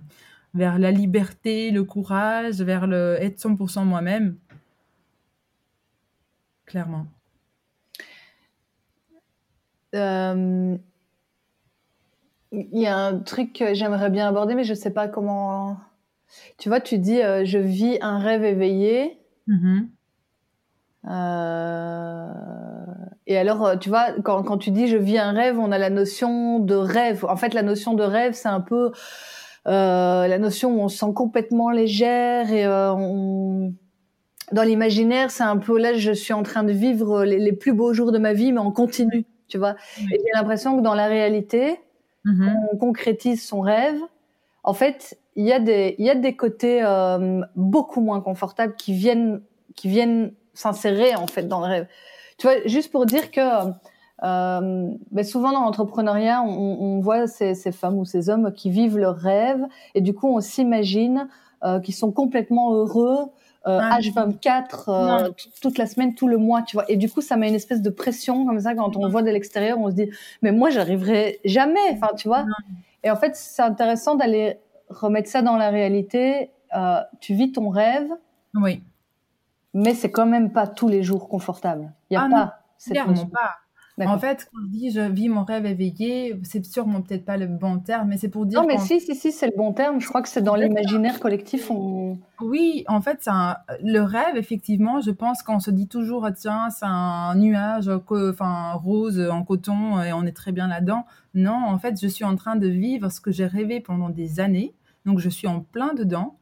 vers la liberté, le courage, vers le être 100% moi-même. Clairement. Euh, Il y a un truc que j'aimerais bien aborder, mais je sais pas comment. Tu vois, tu dis je vis un rêve éveillé. Mhm. Euh, et alors, euh, tu vois, quand, quand tu dis je vis un rêve, on a la notion de rêve. En fait, la notion de rêve, c'est un peu euh, la notion où on se sent complètement légère et euh, on... dans l'imaginaire, c'est un peu là, je suis en train de vivre les, les, plus beaux jours de ma vie, mais on continue, tu vois. Et j'ai l'impression que dans la réalité, Mhm. on concrétise son rêve. En fait, il y a des, il y a des côtés euh, beaucoup moins confortables qui viennent, qui viennent s'insérer en fait dans le rêve. Tu vois, juste pour dire que euh, ben souvent dans l'entrepreneuriat, on, on voit ces, ces, femmes ou ces hommes qui vivent leur rêve et du coup on s'imagine euh, qu'ils sont complètement heureux. Euh, Ah, H24 euh, Non. toute la semaine, tout le mois, tu vois. Et du coup, ça met une espèce de pression comme ça quand on Non. voit de l'extérieur, on se dit mais moi j'arriverai jamais, enfin tu vois. Non. Et en fait, c'est intéressant d'aller remettre ça dans la réalité. Euh, tu vis ton rêve, Oui, mais c'est quand même pas tous les jours confortable. Il y a Ah pas cette clairement pas. En fait, quand je dis je vis mon rêve éveillé, c'est sûrement peut-être pas le bon terme, mais c'est pour dire non, mais si, si, si, c'est le bon terme. Je crois que c'est dans l'imaginaire collectif. On... Oui, en fait, un- le rêve, effectivement, je pense qu'on se dit toujours, ah, tiens, c'est un nuage enfin, rose en coton et on est très bien là-dedans. Non, en fait, je suis en train de vivre ce que j'ai rêvé pendant des années, donc je suis en plein dedans.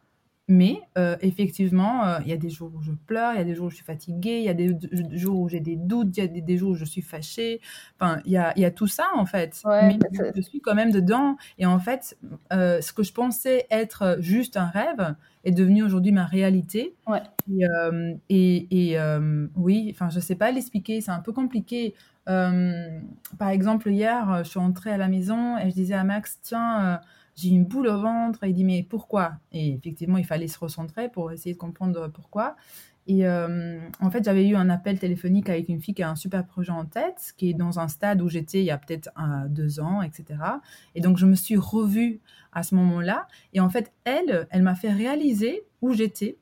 Mais euh, effectivement, euh, il y a des jours où je pleure, il y a des jours où je suis fatiguée, il y a des jours où j'ai des doutes, il y a des, des jours où je suis fâchée. Enfin, il y a, il y a tout ça, en fait. Ouais, Mais c'est- je suis quand même dedans. Et en fait, euh, ce que je pensais être juste un rêve est devenu aujourd'hui ma réalité. Ouais. Et, et, et, oui, enfin, je sais pas l'expliquer, c'est un peu compliqué. Par exemple, hier, je suis entrée à la maison et je disais à Max, tiens, j'ai une boule au ventre. Il dit, mais pourquoi? Et effectivement, il fallait se recentrer pour essayer de comprendre pourquoi. Et euh, en fait, j'avais eu un appel téléphonique avec une fille qui a un super projet en tête, qui est dans un stade où j'étais il y a peut-être deux ans, etc. Et donc, je me suis revue à ce moment-là. Et en fait, elle, elle m'a fait réaliser où j'étais.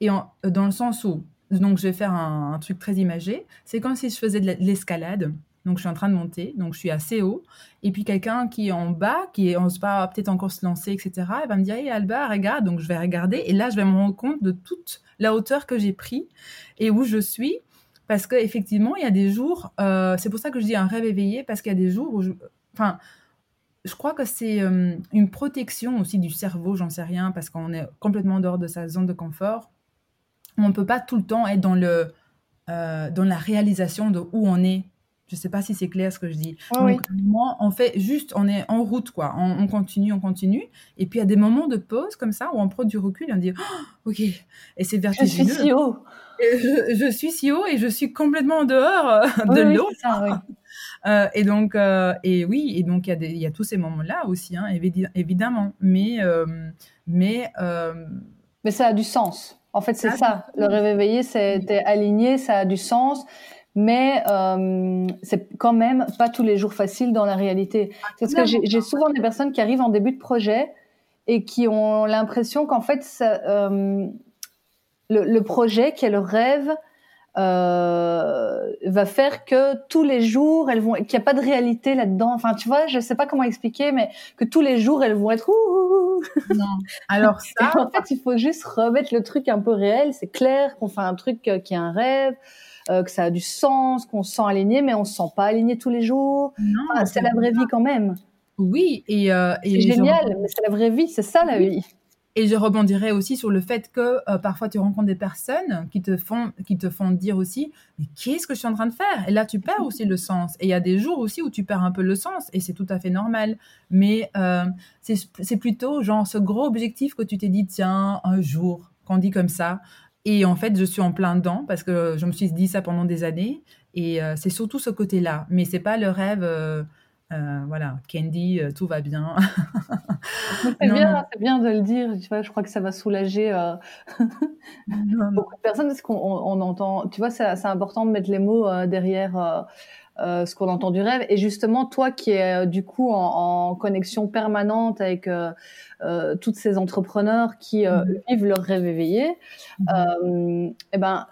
Et dans le sens où, donc je vais faire un, un truc très imagé, c'est comme si je faisais de l'escalade. Donc je suis en train de monter, donc je suis assez haut. Et puis quelqu'un qui est en bas, qui est, on pas peut-être encore se lancer, etc., elle va me dire, hey Alba, regarde. Donc je vais regarder. Et là, je vais me rendre compte de toute la hauteur que j'ai pris et où je suis. Parce qu'effectivement, il y a des jours, euh, c'est pour ça que je dis un rêve éveillé, parce qu'il y a des jours où je. Enfin, je crois que c'est euh, une protection aussi du cerveau, j'en sais rien, parce qu'on est complètement dehors de sa zone de confort. On ne peut pas tout le temps être dans, le, euh, dans la réalisation de où on est. Je ne sais pas si c'est clair ce que je dis. Donc, oui. à un moment, on fait juste, on est en route, quoi. On, on continue, on continue. Et puis, il y a des moments de pause comme ça où on prend du recul et on dit, Oh, OK. Et c'est Je suis vertigineux. si haut. Je, je suis si haut et je suis complètement en dehors euh, Oui, de oui, l'eau. oui. <laughs> Euh, et donc, euh, et oui, et donc il y, a y tous ces moments-là aussi, hein, évi- évidemment. Mais, euh, mais Mais ça a du sens. En fait, c'est Ça Le rêve éveillé, c'est Oui. aligné, ça a du sens. Mais euh, c'est quand même pas tous les jours facile dans la réalité. Parce que j'ai souvent des personnes qui arrivent en début de projet et qui ont l'impression qu'en fait, ça, euh, le, le projet qui est le rêve euh, va faire que tous les jours, elles vont, qu'il n'y a pas de réalité là-dedans. Enfin, tu vois, je sais pas comment expliquer, mais que tous les jours, elles vont être. ouh, ouh, ouh. non. Alors <laughs> ça, en fait, il faut juste remettre le truc un peu réel. C'est clair qu'on fait un truc euh, qui est un rêve, euh, que ça a du sens, qu'on se sent aligné, mais on se sent pas aligné tous les jours. non, Enfin, c'est la vraie vie quand même. Oui, et, euh, et C'est génial, mais c'est la vraie vie, c'est ça la vie. Et je rebondirais aussi sur le fait que euh, parfois tu rencontres des personnes qui te font qui te font dire aussi mais qu'est-ce que je suis en train de faire? Et là tu perds aussi le sens. Et il y a des jours aussi où tu perds un peu le sens et c'est tout à fait normal. Mais euh, c'est c'est plutôt genre ce gros objectif que tu t'es dit tiens un jour qu'on dit comme ça. Et en fait je suis en plein dedans parce que je me suis dit ça pendant des années et euh, c'est surtout ce côté-là. Mais c'est pas le rêve. euh, euh, voilà, Candy, tout va bien. C'est <laughs> bien, c'est bien de le dire. Tu vois, je crois que ça va soulager Non, non. <laughs> beaucoup de personnes parce qu'on on, on entend. Tu vois, c'est important de mettre les mots derrière euh, euh, ce qu'on entend du rêve. Et justement, toi qui es du coup en, connexion permanente avec toutes ces entrepreneurs qui mm-hmm. vivent leur rêve éveillé, mm eh ben,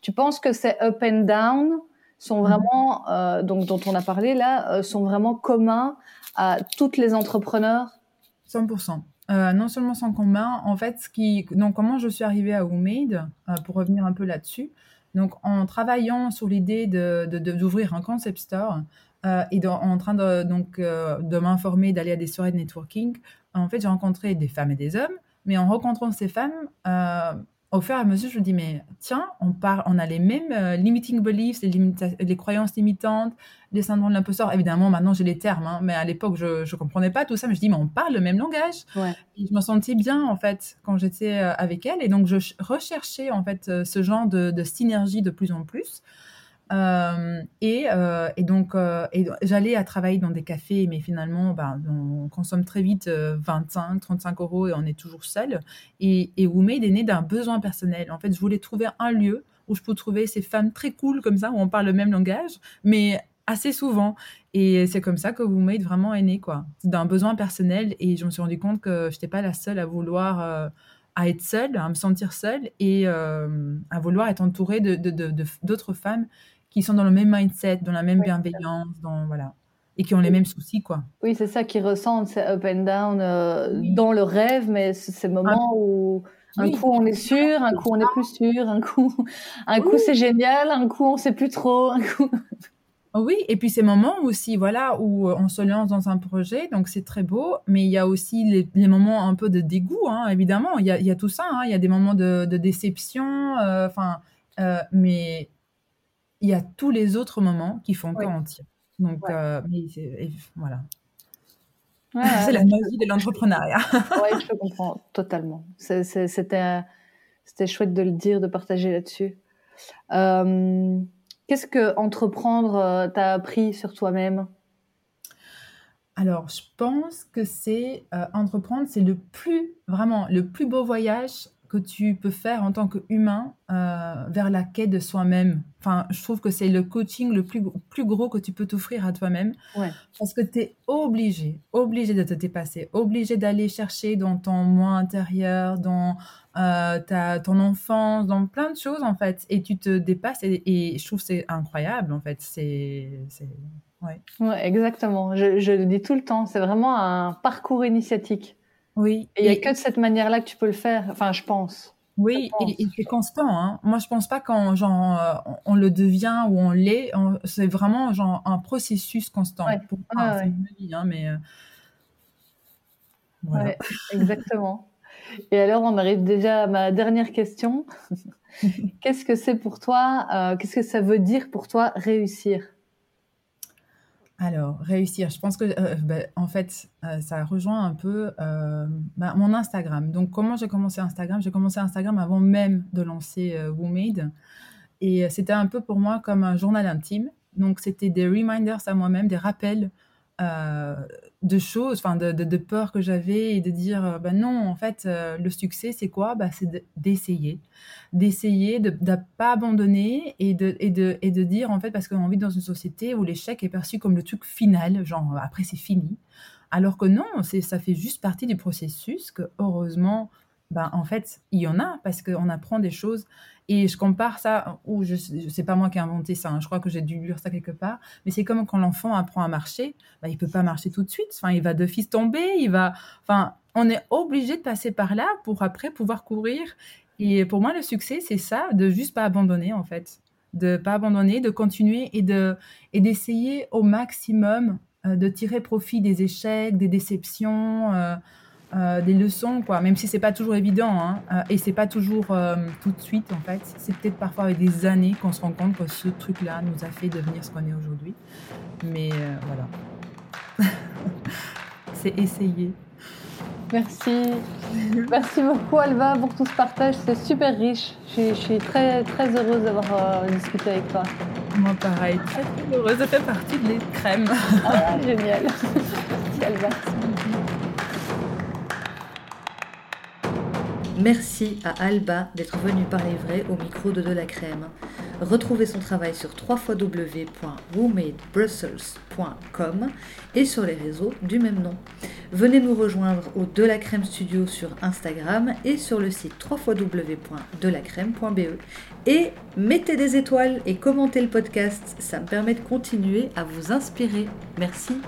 tu penses que ces up and down sont mm-hmm. vraiment, donc dont on a parlé là, sont vraiment communs à toutes les entrepreneurs? 100%. Euh, non seulement sans commun, en fait, ce qui, donc comment je suis arrivée à euh, pour revenir un peu là-dessus. Donc, en travaillant sur l'idée de, d'ouvrir un concept store euh, et en train de, donc, de m'informer, d'aller à des soirées de networking, en fait, j'ai rencontré des femmes et des hommes. Mais en rencontrant ces femmes, au fur et à mesure, je me dis, mais tiens, on, parle, on a les mêmes euh, limiting beliefs, les, les, croyances limitantes, les syndromes de l'imposteur. Évidemment, maintenant, j'ai les termes, hein, mais à l'époque, je ne comprenais pas tout ça. Mais je dis, mais on parle le même langage. je me sentais bien, en fait, quand j'étais euh, avec elle. Et donc, je recherchais, en fait, euh, ce genre de, de synergie de plus en plus. Euh, et, euh, et, donc, euh, j'allais à travailler dans des cafés, mais finalement, ben, on consomme très vite 25, 35 euros et on est toujours seul. Et, et WooMade est né d'un besoin personnel. En fait, je voulais trouver un lieu où je peux trouver ces femmes très cool comme ça, où on parle le même langage, mais assez souvent. Et c'est comme ça que WooMade vraiment est né, quoi. D'un besoin personnel. Et je me suis rendu compte que je n'étais pas la seule à vouloir à être seule, à me sentir seule et à vouloir être entourée de, d'autres femmes qui sont dans le même mindset, dans la même bienveillance, dans, voilà, et qui ont les mêmes soucis, quoi. Oui, c'est ça qui ressentent, c'est up and down euh, dans le rêve, mais c'est ces moments où un coup on est sûr, un coup on est plus sûr, un coup, <laughs> un coup c'est génial, un coup on sait plus trop, un coup. <laughs> Oui, et puis ces moments aussi, voilà, où on se lance dans un projet, donc c'est très beau, mais il y a aussi les, moments un peu de dégoût, hein, évidemment, il y a, il y a tout ça, hein. il y a des moments de, de déception, euh, enfin, euh, mais il y a tous les autres moments qui font qu'on tire. Donc, euh, voilà. <laughs> c'est la magie de l'entrepreneuriat. <laughs> oui, je comprends totalement. C'était chouette de le dire, de partager là-dessus. Euh, qu'est-ce que entreprendre euh, t'a appris sur toi-même? Alors, je pense que c'est entreprendre, c'est le plus, vraiment, le plus beau voyage que tu peux faire en tant qu'humain euh, vers la quête de soi-même. Enfin, je trouve que c'est le coaching le plus, plus gros que tu peux t'offrir à toi-même. Parce que tu es obligé, obligé de te dépasser, obligé d'aller chercher dans ton moi intérieur, dans euh, ta, ton enfance, dans plein de choses en fait. Et tu te dépasses et, je trouve c'est incroyable en fait. C'est. Ouais. ouais. exactement. Je, je le dis tout le temps. C'est vraiment un parcours initiatique. Oui. Et il n'y a que de cette manière-là que tu peux le faire. Enfin, je pense. Oui, et, c'est constant. Hein. Moi, je pense pas quand genre euh, on le devient ou on l'est. C'est vraiment genre un processus constant. Pour moi, c'est hein, mais euh, voilà. exactement. Et alors, on arrive déjà à ma dernière question. <laughs> Qu'est-ce que c'est pour toi euh, Qu'est-ce que ça veut dire pour toi réussir? Alors, réussir, je pense que, euh, bah, en fait, euh, ça rejoint un peu euh, bah, mon Instagram. Donc, comment j'ai commencé Instagram? J'ai commencé Instagram avant même de lancer WooMade. Et c'était un peu pour moi comme un journal intime. Donc, c'était des reminders à moi-même, des rappels de choses, enfin de, de, peurs que j'avais et de dire, ben non, en fait, le succès, c'est quoi? Bah, C'est d'essayer d'essayer de ne pas abandonner et de, et, de, et de dire, en fait, parce qu'on vit dans une société où l'échec est perçu comme le truc final, genre après c'est fini. Alors que non, ça fait juste partie du processus que heureusement, ben, en fait, il y en a parce qu'on apprend des choses. Et je compare ça, ou je sais pas moi qui ai inventé ça, hein, je crois que j'ai dû lire ça quelque part, mais c'est comme quand l'enfant apprend à marcher, ben, il peut pas marcher tout de suite. Enfin, il va de fils tomber, il va, enfin, on est obligé de passer par là pour après pouvoir courir et pour moi, le succès, c'est ça, de juste pas abandonner, en fait. De pas abandonner, de continuer et de et d'essayer au maximum euh, de tirer profit des échecs, des déceptions, euh, euh, des leçons, quoi. Même si c'est pas toujours évident, hein, et c'est pas toujours tout de suite, en fait. C'est peut-être parfois avec des années qu'on se rend compte que ce truc-là nous a fait devenir ce qu'on est aujourd'hui. Mais voilà. <laughs> c'est essayer. Merci. Merci beaucoup Alva pour tout ce partage. C'est super riche. Je, suis très, très heureuse d'avoir euh, discuté avec toi. Moi pareil, très, très heureuse de faire partie de l'écrème. Ah, génial. Merci Alva. Merci à Alba d'être venue parler vrai au micro de De la Crème. Retrouvez son travail sur www.roommadebrussels.com et sur les réseaux du même nom. Venez nous rejoindre au De la Crème Studio sur Instagram et sur le site www.delacrème.be. Et mettez des étoiles et commentez le podcast, ça me permet de continuer à vous inspirer. Merci